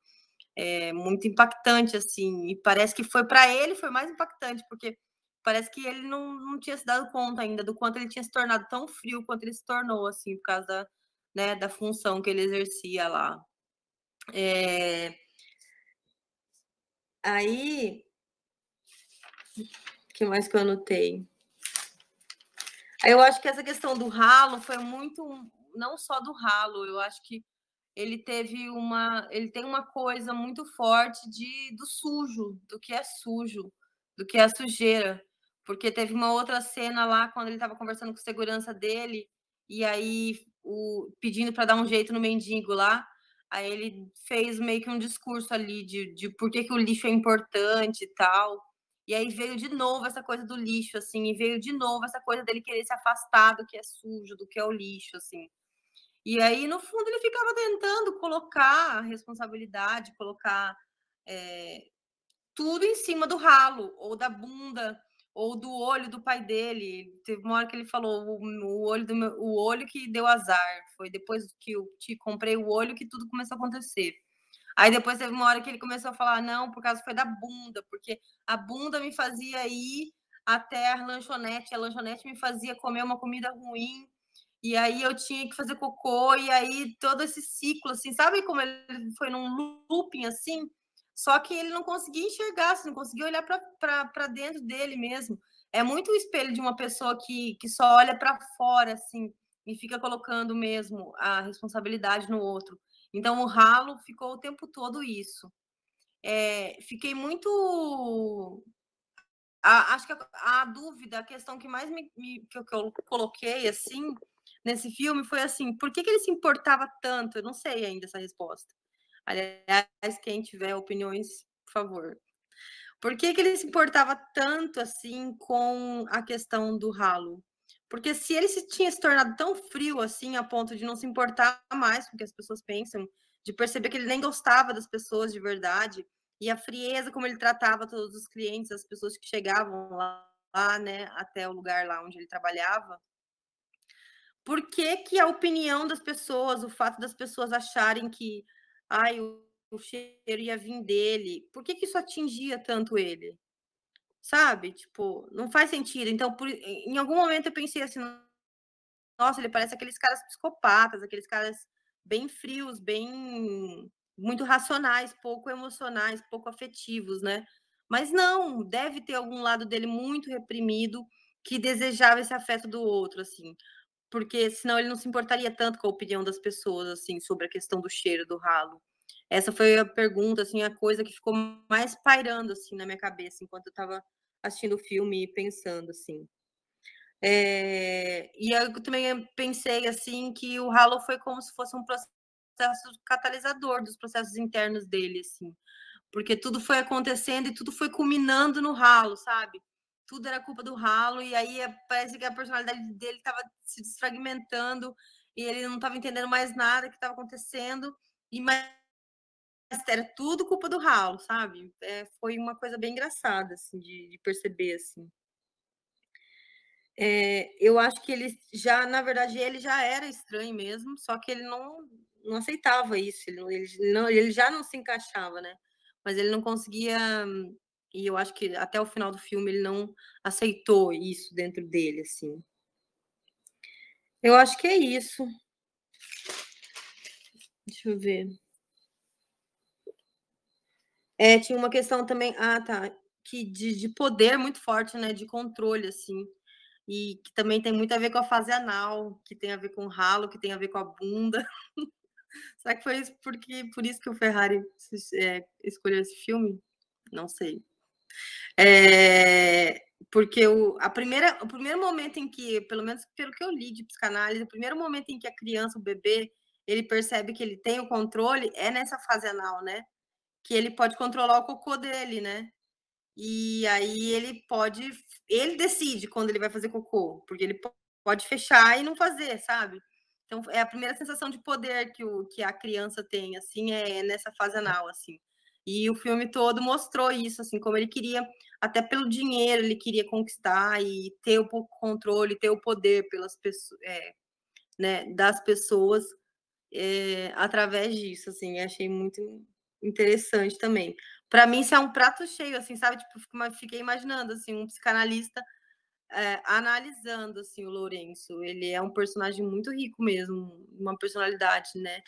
É muito impactante, assim. E parece que foi para ele, foi mais impactante, porque parece que ele não, não tinha se dado conta ainda do quanto ele tinha se tornado tão frio quanto ele se tornou, assim, por causa da, né, da função que ele exercia lá. É... Aí, o que mais que eu anotei? Eu acho que essa questão do ralo foi muito, não só do ralo, eu acho que ele teve uma, ele tem uma coisa muito forte de do sujo, do que é sujo, do que é sujeira porque teve uma outra cena lá quando ele estava conversando com segurança dele e aí o, pedindo para dar um jeito no mendigo lá. Aí ele fez meio que um discurso ali de, de por que, que o lixo é importante e tal. E aí veio de novo essa coisa do lixo, assim, e veio de novo essa coisa dele querer se afastar do que é sujo, do que é o lixo, assim. E aí, no fundo, ele ficava tentando colocar a responsabilidade, colocar é, tudo em cima do ralo ou da bunda ou do olho do pai dele. Teve uma hora que ele falou o, o olho do meu, o olho que deu azar. Foi depois que eu te comprei o olho que tudo começou a acontecer. Aí depois teve uma hora que ele começou a falar não, por causa foi da bunda, porque a bunda me fazia ir até a lanchonete, a lanchonete me fazia comer uma comida ruim. E aí eu tinha que fazer cocô, e aí todo esse ciclo, assim, sabe como ele foi num looping assim? Só que ele não conseguia enxergar, assim, não conseguia olhar para dentro dele mesmo. É muito o espelho de uma pessoa que, que só olha para fora, assim, e fica colocando mesmo a responsabilidade no outro. Então, o ralo ficou o tempo todo isso. É, fiquei muito a, acho que a, a, dúvida, a questão que mais me, me que, eu, que, eu, coloquei assim nesse filme foi assim, por que, que ele se importava tanto? Eu não sei ainda essa resposta. Aliás, quem tiver opiniões, por favor. Por que, que ele se importava tanto assim com a questão do ralo? Porque se ele se tinha se tornado tão frio assim, a ponto de não se importar mais com o que as pessoas pensam, de perceber que ele nem gostava das pessoas de verdade, e a frieza como ele tratava todos os clientes, as pessoas que chegavam lá, lá né, até o lugar lá onde ele trabalhava. Por que, que a opinião das pessoas, o fato das pessoas acharem que ai, o, cheiro ia vir dele, por que, que isso atingia tanto ele? Sabe? Tipo, não faz sentido. Então, por, em algum momento eu pensei assim, nossa, ele parece aqueles caras psicopatas, aqueles caras bem frios, bem muito racionais, pouco emocionais, pouco afetivos, né? Mas não, deve ter algum lado dele muito reprimido que desejava esse afeto do outro, assim. Porque senão ele não se importaria tanto com a opinião das pessoas, assim, sobre a questão do cheiro do ralo. Essa foi a pergunta, assim, a coisa que ficou mais pairando, assim, na minha cabeça, enquanto eu estava assistindo o filme e pensando, assim. É... E eu também pensei, assim, que o ralo foi como se fosse um processo catalisador dos processos internos dele, assim. Porque tudo foi acontecendo e tudo foi culminando no ralo, sabe? Tudo era culpa do ralo, e aí é, parece que a personalidade dele estava se desfragmentando e ele não estava entendendo mais nada que estava acontecendo, e mas era tudo culpa do ralo, sabe? É, foi uma coisa bem engraçada, assim, de, de perceber, assim. É, eu acho que ele já, na verdade, ele já era estranho mesmo, só que ele não, não aceitava isso, ele, ele, não, ele já não se encaixava, né? Mas ele não conseguia, e eu acho que até o final do filme ele não aceitou isso dentro dele, assim. Eu acho que é isso. Deixa eu ver. É, tinha uma questão também, ah, tá, que de, de poder muito forte, né, de controle, assim, e que também tem muito a ver com a fase anal, que tem a ver com o ralo, que tem a ver com a bunda. Será que foi isso porque, por isso que o Ferrari é, escolheu esse filme? Não sei. É, porque o, a primeira, o primeiro momento em que, pelo menos pelo que eu li de psicanálise, o primeiro momento em que a criança, o bebê, ele percebe que ele tem o controle é nessa fase anal, né? Que ele pode controlar o cocô dele, né? E aí ele pode, ele decide quando ele vai fazer cocô, porque ele pode fechar e não fazer, sabe? Então, é a primeira sensação de poder que, o, que a criança tem, assim, é nessa fase anal, assim. E o filme todo mostrou isso, assim, como ele queria, até pelo dinheiro, ele queria conquistar e ter o controle, ter o poder pelas pessoas, é, né, das pessoas é, através disso, assim, achei muito interessante também. Para mim, isso é um prato cheio, assim, sabe? Tipo, fiquei imaginando, assim, um psicanalista é, analisando assim o Lourenço, ele é um personagem muito rico mesmo, uma personalidade, né?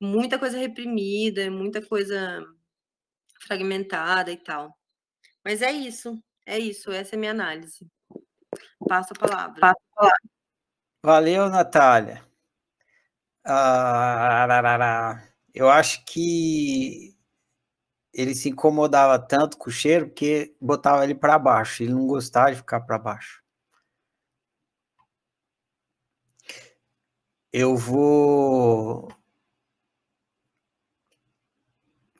Muita coisa reprimida, muita coisa fragmentada e tal. Mas é isso, é isso, essa é a minha análise. Passo a palavra. Passo a palavra. Valeu, Natália. Ah, eu acho que ele se incomodava tanto com o cheiro que botava ele para baixo. Ele não gostava de ficar para baixo. Eu vou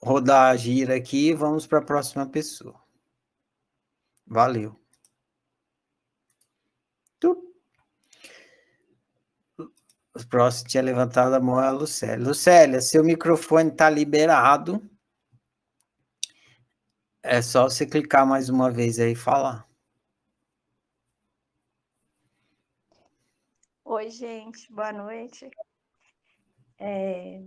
rodar a gira aqui e vamos para a próxima pessoa. Valeu. O próximo tinha levantado a mão é a Lucélia. Lucélia, seu microfone está liberado. É só você clicar mais uma vez aí e falar. Oi, gente, boa noite. É...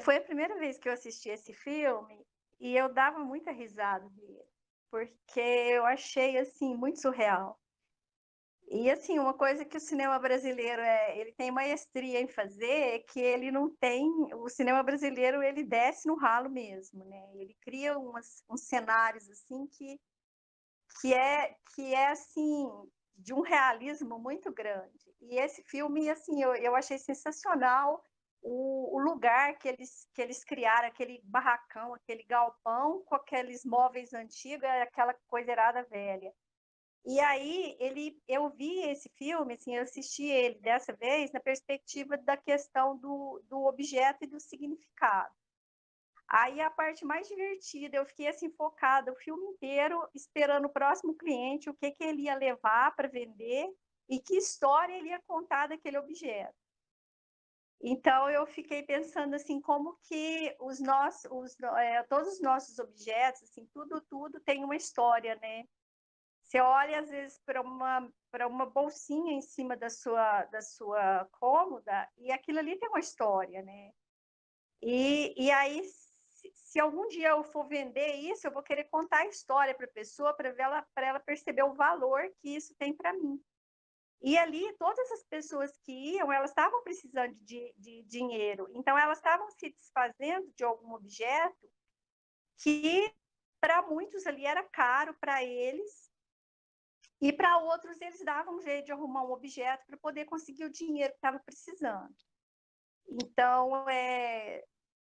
Foi a primeira vez que eu assisti esse filme e eu dava muita risada dele, porque eu achei assim muito surreal. E assim, uma coisa que o cinema brasileiro é, ele tem maestria em fazer é que ele não tem, o cinema brasileiro ele desce no ralo mesmo, né? Ele cria umas, uns cenários assim que que é que é assim de um realismo muito grande. E esse filme, assim, eu, eu achei sensacional o, o, lugar que eles, que eles criaram, aquele barracão, aquele galpão com aqueles móveis antigos, aquela coiserada velha. E aí ele, eu vi esse filme, assim, eu assisti ele dessa vez na perspectiva da questão do, do objeto e do significado. Aí a parte mais divertida, eu fiquei assim focada o filme inteiro esperando o próximo cliente, o que que ele ia levar para vender e que história ele ia contar daquele objeto. Então eu fiquei pensando assim como que os nossos, os, é, todos os nossos objetos, assim tudo tudo tem uma história, né? Você olha às vezes para uma para uma bolsinha em cima da sua da sua cômoda e aquilo ali tem uma história, né? E, e aí se, se algum dia eu for vender isso, eu vou querer contar a história para a pessoa para ela para ela perceber o valor que isso tem para mim. E ali, todas as pessoas que iam, elas estavam precisando de, de dinheiro. Então, elas estavam se desfazendo de algum objeto que, para muitos ali, era caro para eles. E para outros, eles davam um jeito de arrumar um objeto para poder conseguir o dinheiro que estava precisando. Então, é,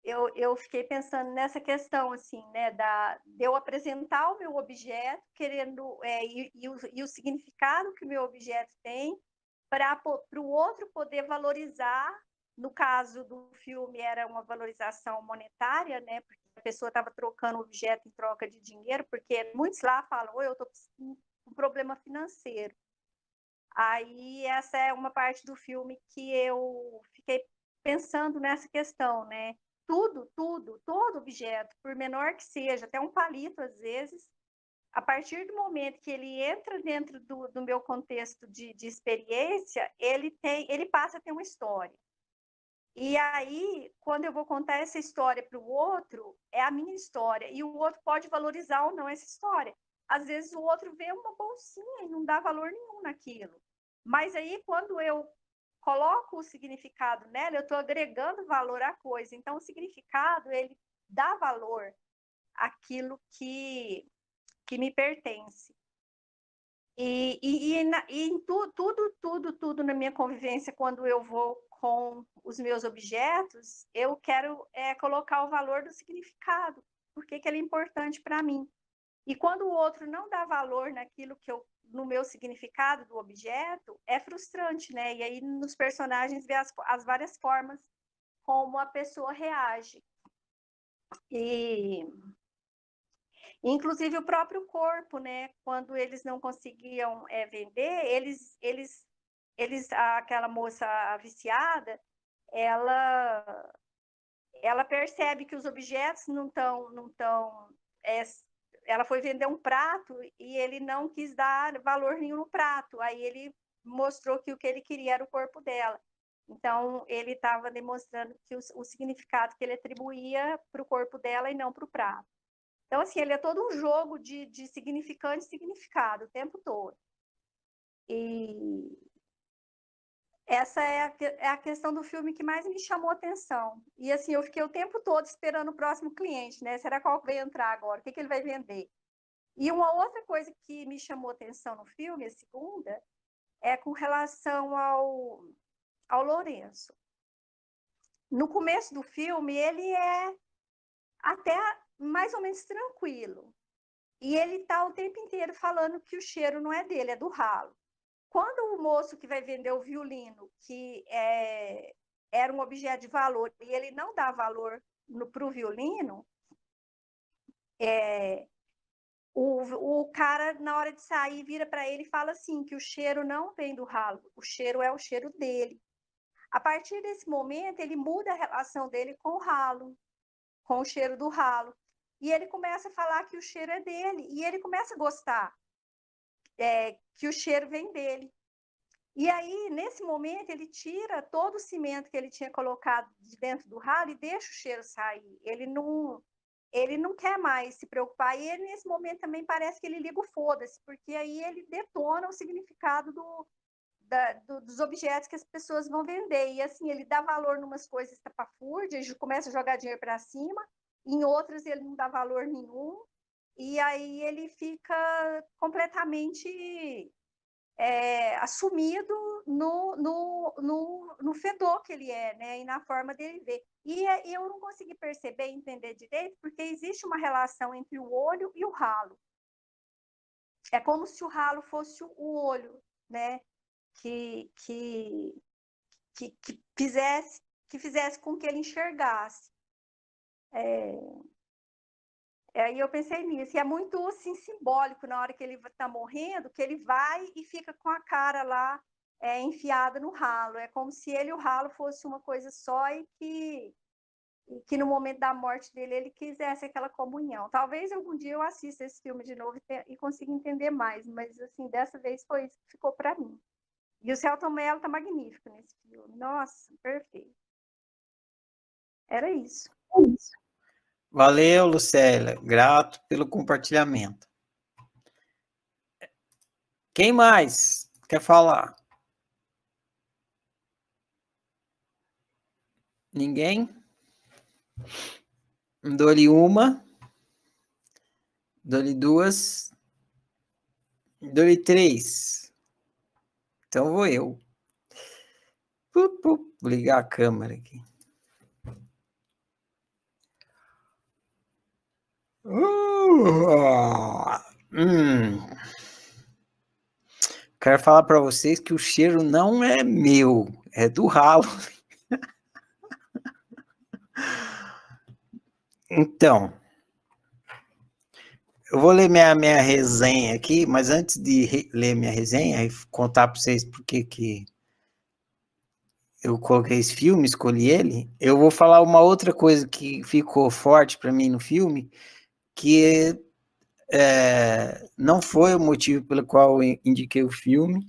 eu, eu fiquei pensando nessa questão, assim, né, da, de eu apresentar o meu objeto, querendo, é, e, e, o, e o significado que o meu objeto tem, para o outro poder valorizar. No caso do filme, era uma valorização monetária, né, porque a pessoa estava trocando objeto em troca de dinheiro, porque muitos lá falam, eu estou um problema financeiro. Aí, essa é uma parte do filme que eu fiquei pensando nessa questão, né? tudo, tudo, todo objeto, por menor que seja, até um palito às vezes, a partir do momento que ele entra dentro do, do meu contexto de, de experiência, ele tem, ele passa a ter uma história. E aí, quando eu vou contar essa história para o outro, é a minha história. E o outro pode valorizar ou não essa história. Às vezes o outro vê uma bolsinha e não dá valor nenhum naquilo. Mas aí, quando eu coloco o significado nela, eu estou agregando valor à coisa. Então, o significado, ele dá valor àquilo que, que me pertence. E, e, e, na, e em tu, tudo, tudo, tudo na minha convivência, quando eu vou com os meus objetos, eu quero é, colocar o valor do significado, porque que ele é importante para mim. E quando o outro não dá valor naquilo que eu no meu significado do objeto é frustrante, né? E aí nos personagens vê as, as várias formas como a pessoa reage. E inclusive o próprio corpo, né? Quando eles não conseguiam é, vender, eles, eles, eles, aquela moça viciada, ela, ela percebe que os objetos não estão, não estão é, ela foi vender um prato e ele não quis dar valor nenhum no prato. Aí ele mostrou que o que ele queria era o corpo dela. Então, ele estava demonstrando que o, o, significado que ele atribuía para o corpo dela e não para o prato. Então, assim, ele é todo um jogo de, de significante e significado o tempo todo. E, essa é a, é a, questão do filme que mais me chamou atenção. E assim, eu fiquei o tempo todo esperando o próximo cliente, né? Será qual vai entrar agora? O que, que ele vai vender? E uma outra coisa que me chamou atenção no filme, a segunda, é com relação ao, ao Lourenço. No começo do filme, ele é até mais ou menos tranquilo. E ele está o tempo inteiro falando que o cheiro não é dele, é do ralo. Quando o moço que vai vender o violino, que é, era um objeto de valor, e ele não dá valor para o violino, é, o, o cara, na hora de sair, vira para ele e fala assim: que o cheiro não vem do ralo, o cheiro é o cheiro dele. A partir desse momento, ele muda a relação dele com o ralo, com o cheiro do ralo. E ele começa a falar que o cheiro é dele, e ele começa a gostar é, que o cheiro vem dele. E aí, nesse momento, ele tira todo o cimento que ele tinha colocado de dentro do ralo e deixa o cheiro sair. Ele não, ele não quer mais se preocupar. E ele, nesse momento, também parece que ele liga o foda-se, porque aí ele detona o significado do, da, do, dos objetos que as pessoas vão vender. E assim, ele dá valor em umas coisas estapafúrdias, começa a jogar dinheiro para cima, em outras ele não dá valor nenhum e aí ele fica completamente é, assumido no, no, no, no, fedor que ele é, né? E na forma dele ver. E eu não consegui perceber, entender direito, porque existe uma relação entre o olho e o ralo. É como se o ralo fosse o olho, né? Que, que, que, que fizesse, que fizesse com que ele enxergasse. É, Aí eu pensei nisso, e é muito assim, simbólico na hora que ele está morrendo, que ele vai e fica com a cara lá é, enfiada no ralo. É como se ele e o ralo fosse uma coisa só e que, e que no momento da morte dele ele quisesse aquela comunhão. Talvez algum dia eu assista esse filme de novo e, e consiga entender mais, mas assim, dessa vez foi isso que ficou para mim. E o Celton Mello tá magnífico nesse filme. Nossa, perfeito. Era isso. É isso. Valeu, Lucélia. Grato pelo compartilhamento. Quem mais quer falar? Ninguém? Dou-lhe uma. Dou-lhe duas. Dou-lhe três. Então vou eu. Vou ligar a câmera aqui. Uh, hum. Quero falar para vocês que o cheiro não é meu, é do ralo. então, eu vou ler minha, minha resenha aqui, mas antes de ler minha resenha e contar para vocês por que que eu coloquei esse filme, escolhi ele, eu vou falar uma outra coisa que ficou forte para mim no filme, que é, não foi o motivo pelo qual eu indiquei o filme.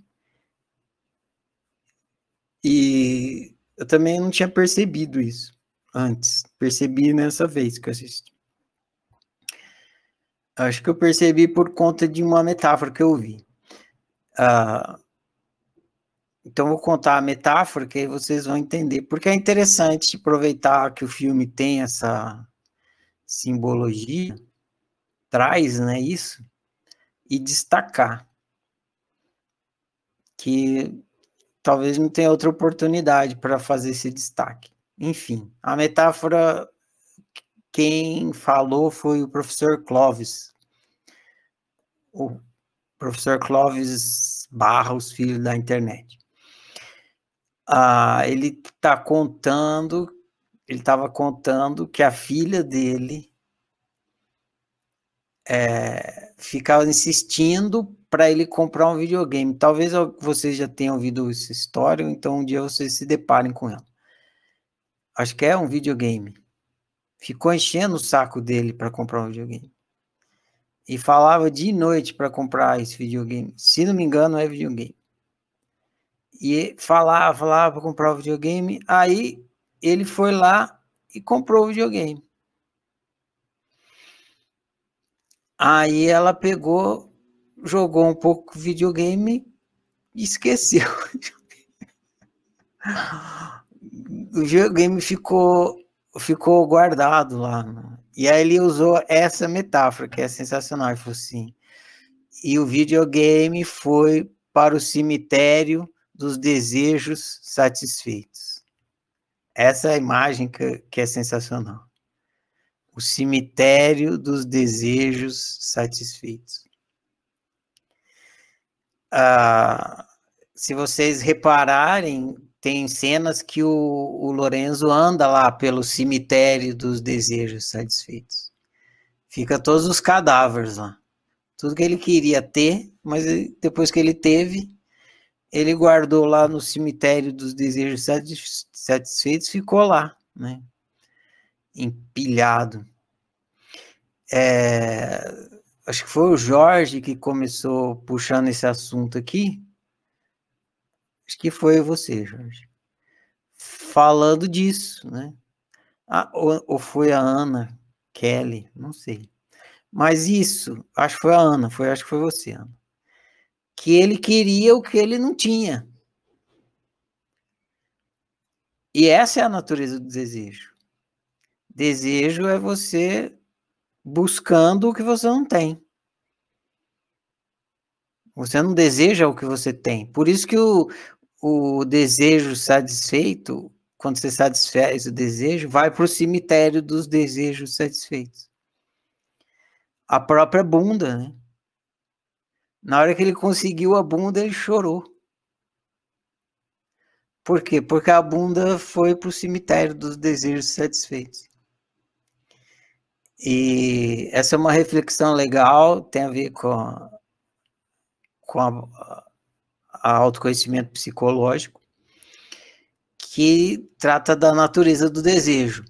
E eu também não tinha percebido isso antes. Percebi nessa vez que eu assisti. Acho que eu percebi por conta de uma metáfora que eu vi. Uh, então, vou contar a metáfora que aí vocês vão entender. Porque é interessante aproveitar que o filme tem essa simbologia traz né, isso e destacar que talvez não tenha outra oportunidade para fazer esse destaque. Enfim, a metáfora quem falou foi o professor Clóvis. O professor Clóvis Barros, filho da internet. Ah, ele está contando, ele estava contando que a filha dele é, ficava insistindo para ele comprar um videogame. Talvez vocês já tenham ouvido essa história, então um dia vocês se deparem com ela. Acho que é um videogame. Ficou enchendo o saco dele para comprar um videogame. E falava de noite para comprar esse videogame. Se não me engano, é videogame. E falava, falava para comprar o videogame. Aí ele foi lá e comprou o videogame. Aí ela pegou, jogou um pouco videogame e esqueceu. o videogame ficou, ficou guardado lá. Né? E aí ele usou essa metáfora, que é sensacional. Ele falou assim: e o videogame foi para o cemitério dos desejos satisfeitos. Essa é a imagem que, que é sensacional o cemitério dos desejos satisfeitos. Ah, se vocês repararem, tem cenas que o, o Lorenzo anda lá pelo cemitério dos desejos satisfeitos. Fica todos os cadáveres lá. Tudo que ele queria ter, mas depois que ele teve, ele guardou lá no cemitério dos desejos satisfeitos, ficou lá, né? Empilhado. É, acho que foi o Jorge que começou puxando esse assunto aqui. Acho que foi você, Jorge. Falando disso, né? Ah, ou, ou foi a Ana Kelly, não sei. Mas isso, acho que foi a Ana, foi, acho que foi você, Ana. Que ele queria o que ele não tinha. E essa é a natureza do desejo. Desejo é você buscando o que você não tem. Você não deseja o que você tem. Por isso que o, o desejo satisfeito, quando você satisfaz o desejo, vai para o cemitério dos desejos satisfeitos. A própria bunda, né? Na hora que ele conseguiu a bunda, ele chorou. Por quê? Porque a bunda foi para o cemitério dos desejos satisfeitos. E essa é uma reflexão legal, tem a ver com, com a, a autoconhecimento psicológico, que trata da natureza do desejo.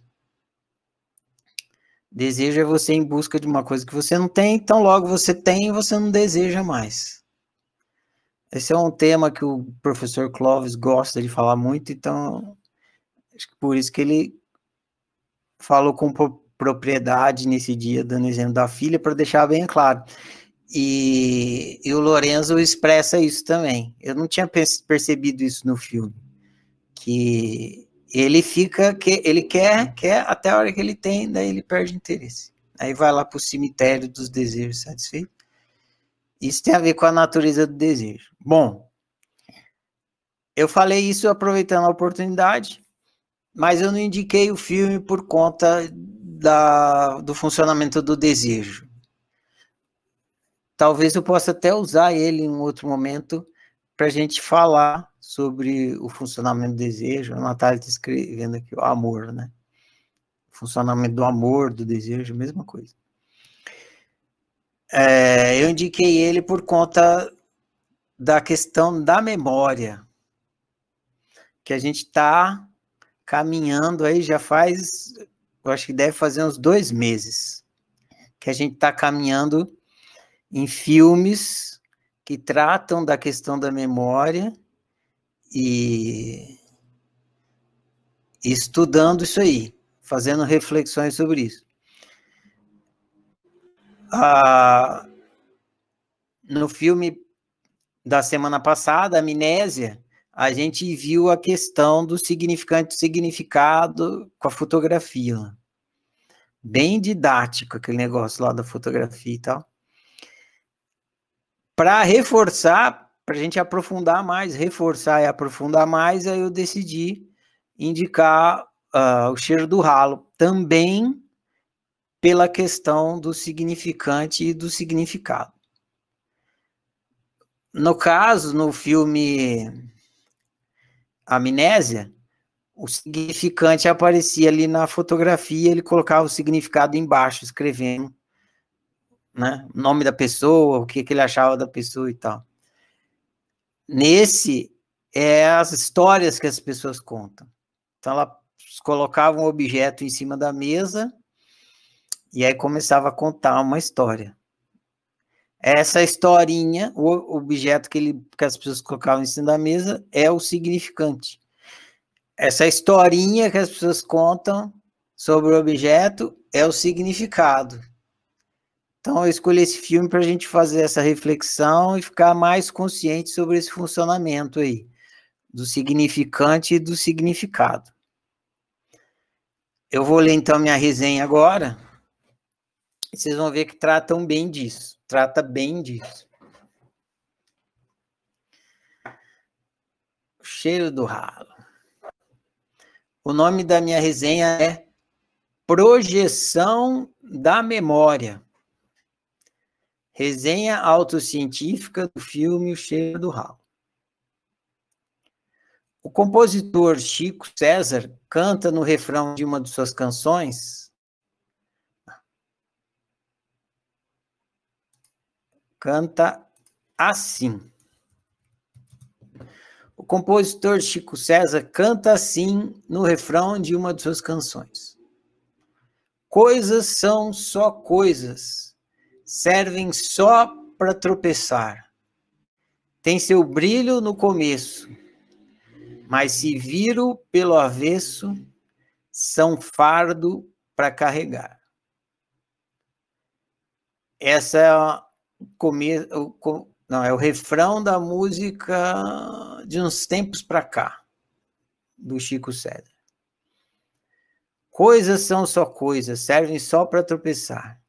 Desejo é você em busca de uma coisa que você não tem, então logo você tem e você não deseja mais. Esse é um tema que o professor Clóvis gosta de falar muito, então acho que por isso que ele falou com propriedade nesse dia, dando exemplo da filha, para deixar bem claro. E, e, o Lorenzo expressa isso também. Eu não tinha percebido isso no filme. Que ele fica, que ele quer, quer até a hora que ele tem, daí ele perde interesse. Aí vai lá para o cemitério dos desejos satisfeitos. Isso tem a ver com a natureza do desejo. Bom, eu falei isso aproveitando a oportunidade, mas eu não indiquei o filme por conta da, do funcionamento do desejo. Talvez eu possa até usar ele em outro momento para a gente falar sobre o funcionamento do desejo. A Natália está escrevendo aqui o amor, né? O funcionamento do amor, do desejo, mesma coisa. É, eu indiquei ele por conta da questão da memória, que a gente está caminhando aí já faz eu acho que deve fazer uns dois meses que a gente está caminhando em filmes que tratam da questão da memória e estudando isso aí, fazendo reflexões sobre isso. Ah, no filme da semana passada, Amnésia, a gente viu a questão do significante significado com a fotografia. Bem didático aquele negócio lá da fotografia e tal. Para reforçar, para a gente aprofundar mais, reforçar e aprofundar mais, aí eu decidi indicar uh, o cheiro do ralo, também pela questão do significante e do significado. No caso, no filme amnésia, o significante aparecia ali na fotografia, ele colocava o significado embaixo, escrevendo, né, nome da pessoa, o que, que ele achava da pessoa e tal. Nesse, é as histórias que as pessoas contam. Então, ela colocava um objeto em cima da mesa e aí começava a contar uma história. Essa historinha, o objeto que, ele, que as pessoas colocavam em cima da mesa, é o significante. Essa historinha que as pessoas contam sobre o objeto é o significado. Então, eu escolhi esse filme para a gente fazer essa reflexão e ficar mais consciente sobre esse funcionamento aí, do significante e do significado. Eu vou ler então minha resenha agora, vocês vão ver que tratam bem disso trata bem disso. O cheiro do ralo. O nome da minha resenha é Projeção da Memória. Resenha autocientífica do filme O Cheiro do Ralo. O compositor Chico César canta no refrão de uma de suas canções canta assim. O compositor Chico César canta assim no refrão de uma de suas canções. Coisas são só coisas, servem só para tropeçar. Tem seu brilho no começo, mas se viram pelo avesso, são fardo para carregar. Essa o, não, é o refrão da música de uns tempos para cá, do Chico César. Coisas são só coisas, servem só para tropeçar.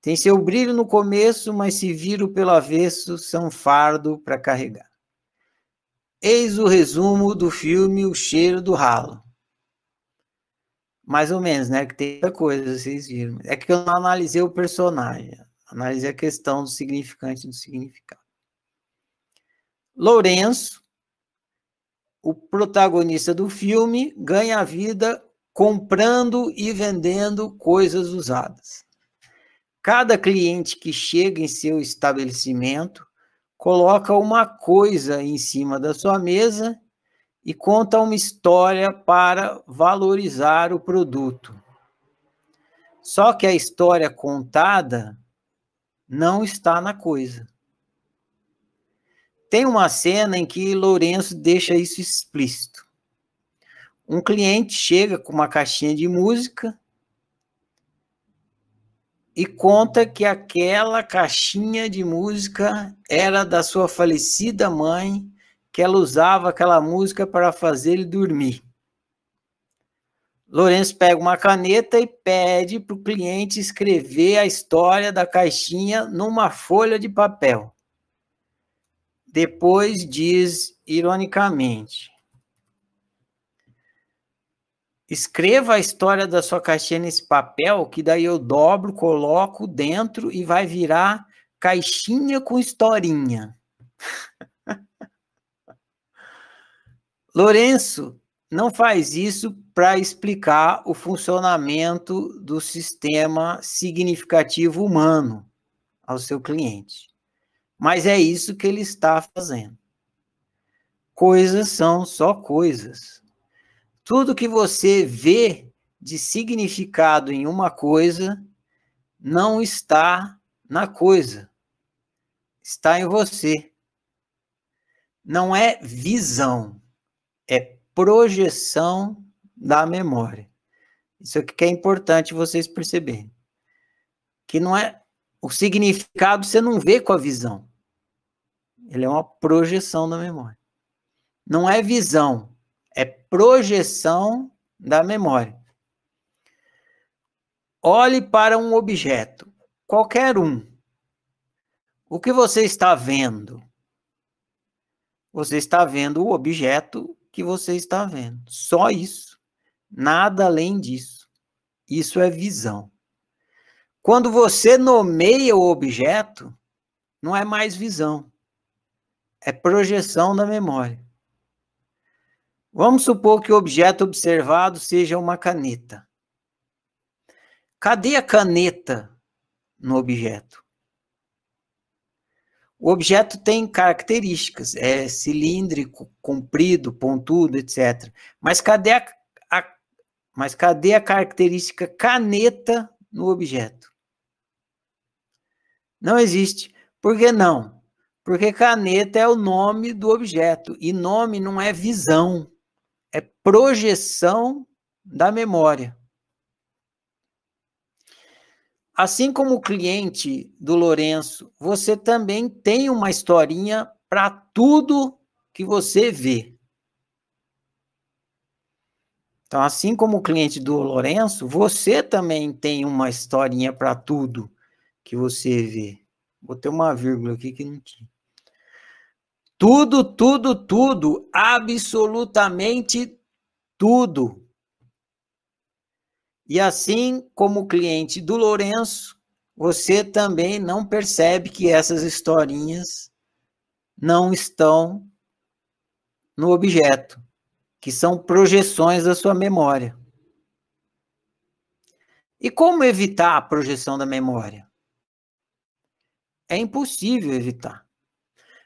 Tem seu brilho no começo, mas se viram pelo avesso, são fardo para carregar. Eis o resumo do filme O Cheiro do Ralo. Mais ou menos, né? Que tem muita coisa, vocês viram. É que eu não analisei o personagem, analisei a questão do significante do significado. Lourenço, o protagonista do filme, ganha a vida comprando e vendendo coisas usadas. Cada cliente que chega em seu estabelecimento coloca uma coisa em cima da sua mesa e conta uma história para valorizar o produto. Só que a história contada não está na coisa. Tem uma cena em que Lourenço deixa isso explícito. Um cliente chega com uma caixinha de música e conta que aquela caixinha de música era da sua falecida mãe, que ela usava aquela música para fazer ele dormir. Lourenço pega uma caneta e pede para o cliente escrever a história da caixinha numa folha de papel. Depois diz ironicamente: Escreva a história da sua caixinha nesse papel, que daí eu dobro, coloco dentro e vai virar caixinha com historinha. Lourenço não faz isso para explicar o funcionamento do sistema significativo humano ao seu cliente. Mas é isso que ele está fazendo. Coisas são só coisas. Tudo que você vê de significado em uma coisa não está na coisa, está em você. Não é visão, é projeção da memória. Isso aqui que é importante vocês perceberem. Que não é o significado você não vê com a visão. Ele é uma projeção da memória. Não é visão, é projeção da memória. Olhe para um objeto, qualquer um. O que você está vendo? Você está vendo o objeto que você está vendo. Só isso. Nada além disso. Isso é visão. Quando você nomeia o objeto, não é mais visão. É projeção da memória. Vamos supor que o objeto observado seja uma caneta. Cadê a caneta no objeto? O objeto tem características, é cilíndrico, comprido, pontudo, etc. Mas cadê a, a, mas cadê a característica caneta no objeto? Não existe. Por que não? Porque caneta é o nome do objeto e nome não é visão é projeção da memória. Assim como o cliente do Lourenço, você também tem uma historinha para tudo que você vê. Então, assim como o cliente do Lourenço, você também tem uma historinha para tudo que você vê. Vou ter uma vírgula aqui que não tinha. Tudo, tudo, tudo, absolutamente tudo. E assim como o cliente do Lourenço, você também não percebe que essas historinhas não estão no objeto, que são projeções da sua memória. E como evitar a projeção da memória? É impossível evitar.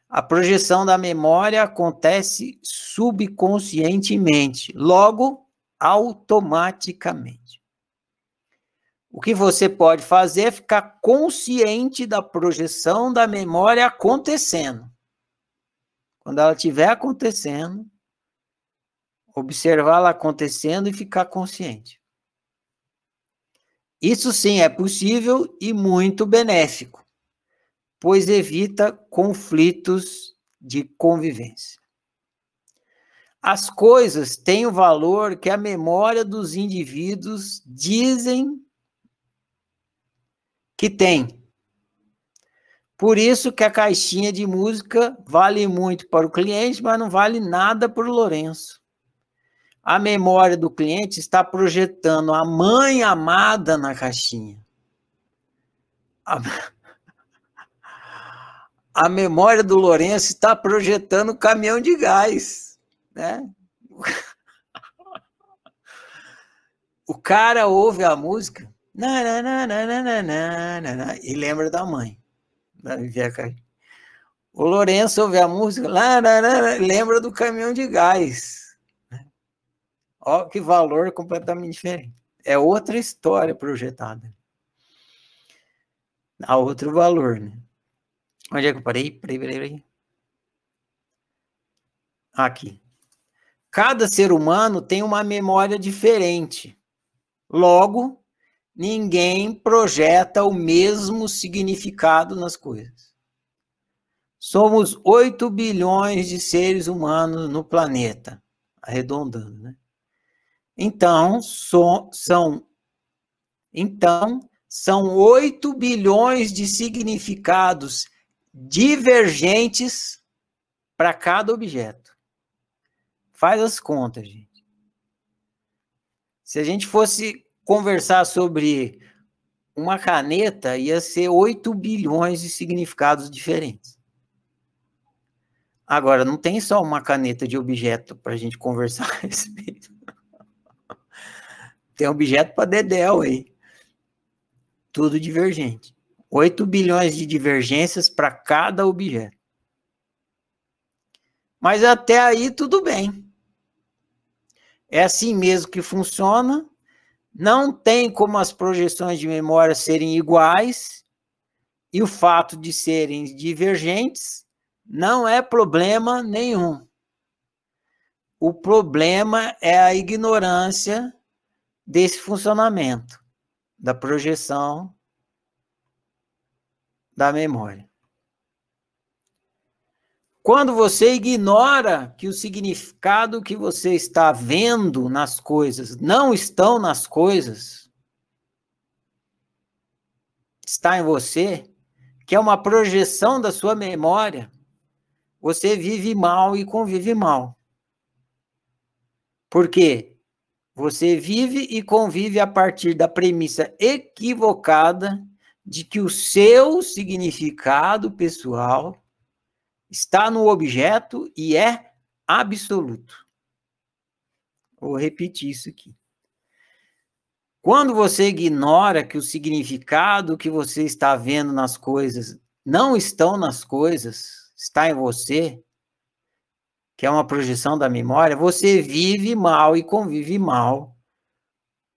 A projeção da memória acontece subconscientemente, logo, automaticamente. O que você pode fazer é ficar consciente da projeção da memória acontecendo. Quando ela estiver acontecendo, observá-la acontecendo e ficar consciente. Isso sim é possível e muito benéfico pois evita conflitos de convivência. As coisas têm o valor que a memória dos indivíduos dizem que tem. Por isso que a caixinha de música vale muito para o cliente, mas não vale nada para o Lourenço. A memória do cliente está projetando a mãe amada na caixinha. A, a memória do Lourenço está projetando o caminhão de gás, né? O cara ouve a música e lembra da mãe. O Lourenço ouve a música, lembra do caminhão de gás. Olha que valor completamente diferente. É outra história projetada. Há outro valor, né? Onde é que eu parei? Peraí, peraí, peraí. Aqui. Cada ser humano tem uma memória diferente. Logo, ninguém projeta o mesmo significado nas coisas. Somos 8 bilhões de seres humanos no planeta, arredondando, né? Então, so, são então são 8 bilhões de significados divergentes para cada objeto. Faz as contas, gente. Se a gente fosse conversar sobre uma caneta, ia ser 8 bilhões de significados diferentes. Agora, não tem só uma caneta de objeto para a gente conversar a respeito. Tem objeto para Dedel aí. Tudo divergente. 8 bilhões de divergências para cada objeto. Mas até aí tudo bem. É assim mesmo que funciona. Não tem como as projeções de memória serem iguais e o fato de serem divergentes não é problema nenhum. O problema é a ignorância desse funcionamento da projeção da memória. Quando você ignora que o significado que você está vendo nas coisas não estão nas coisas, está em você, que é uma projeção da sua memória, você vive mal e convive mal. Por quê? Você vive e convive a partir da premissa equivocada de que o seu significado pessoal está no objeto e é absoluto. Vou repetir isso aqui. Quando você ignora que o significado que você está vendo nas coisas não estão nas coisas, está em você, que é uma projeção da memória, você vive mal e convive mal,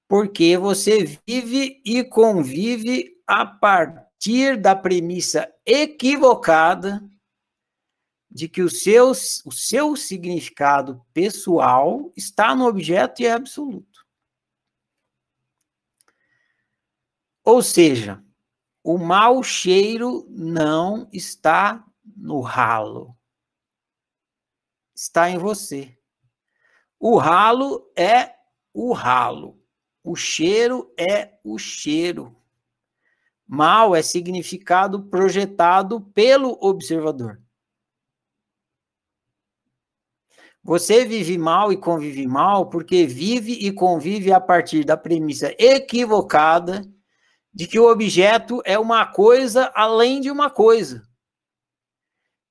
porque você vive e convive a partir da premissa equivocada de que o seu, o seu significado pessoal está no objeto e é absoluto. Ou seja, o mau cheiro não está no ralo. Está em você. O ralo é o ralo. O cheiro é o cheiro. Mal é significado projetado pelo observador. Você vive mal e convive mal porque vive e convive a partir da premissa equivocada de que o objeto é uma coisa além de uma coisa.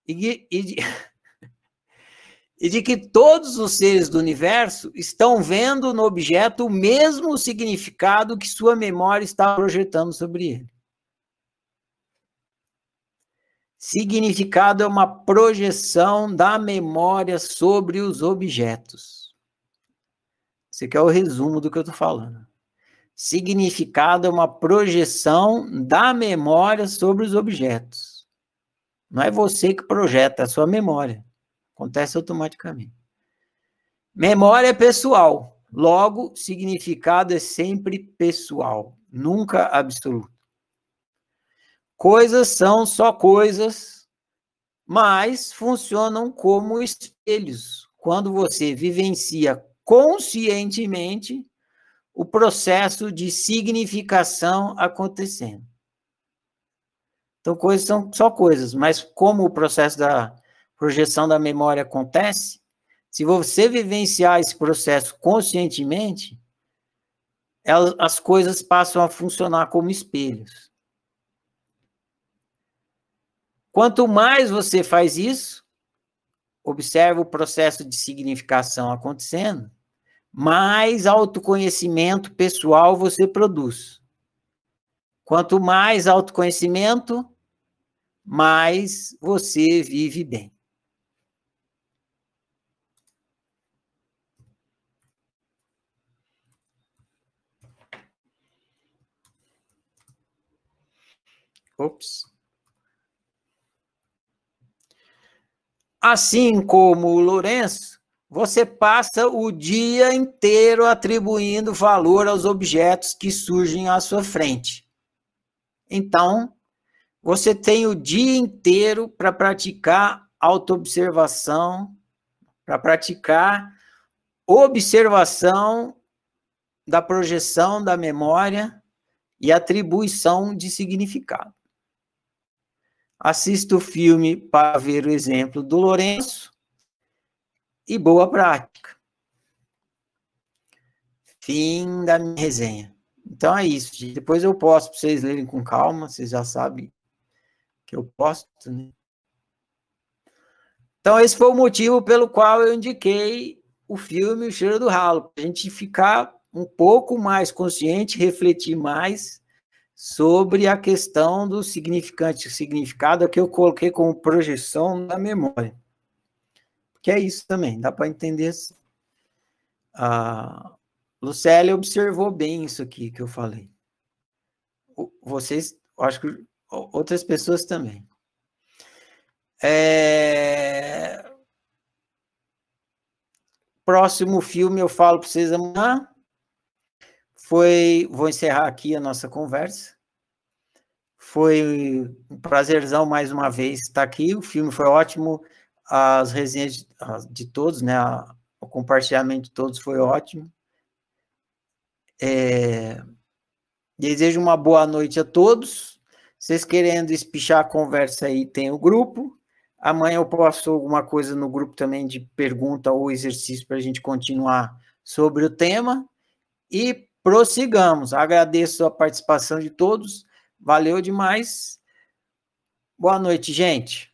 E, e, de, e de que todos os seres do universo estão vendo no objeto o mesmo significado que sua memória está projetando sobre ele. Significado é uma projeção da memória sobre os objetos. Esse aqui é o resumo do que eu estou falando. Significado é uma projeção da memória sobre os objetos. Não é você que projeta, é a sua memória. Acontece automaticamente. Memória é pessoal. Logo, significado é sempre pessoal, nunca absoluto. Coisas são só coisas, mas funcionam como espelhos quando você vivencia conscientemente o processo de significação acontecendo. Então, coisas são só coisas, mas como o processo da projeção da memória acontece, se você vivenciar esse processo conscientemente, elas, as coisas passam a funcionar como espelhos. Quanto mais você faz isso, observa o processo de significação acontecendo, mais autoconhecimento pessoal você produz. Quanto mais autoconhecimento, mais você vive bem. Ops. Assim como o Lourenço, você passa o dia inteiro atribuindo valor aos objetos que surgem à sua frente. Então, você tem o dia inteiro para praticar autoobservação, para praticar observação da projeção da memória e atribuição de significado. Assista o filme para ver o exemplo do Lourenço e boa prática. Fim da minha resenha. Então é isso. Gente. Depois eu posto para vocês lerem com calma, vocês já sabem que eu posto, né? Então esse foi o motivo pelo qual eu indiquei o filme O Cheiro do Ralo, para a gente ficar um pouco mais consciente, refletir mais sobre a questão do significante, significado que eu coloquei como projeção da memória. Que é isso também, dá para entender assim. A Lucélia observou bem isso aqui que eu falei. Vocês, acho que outras pessoas também. É... Próximo filme eu falo para vocês amanhã. Foi, vou encerrar aqui a nossa conversa. Foi um prazerzão mais uma vez estar aqui. O filme foi ótimo, as resenhas de, de todos, né? O compartilhamento de todos foi ótimo. É, desejo uma boa noite a todos. Vocês querendo espichar a conversa aí, tem o grupo. Amanhã eu posto alguma coisa no grupo também de pergunta ou exercício para a gente continuar sobre o tema. E prossigamos. Agradeço a participação de todos. Valeu demais. Boa noite, gente.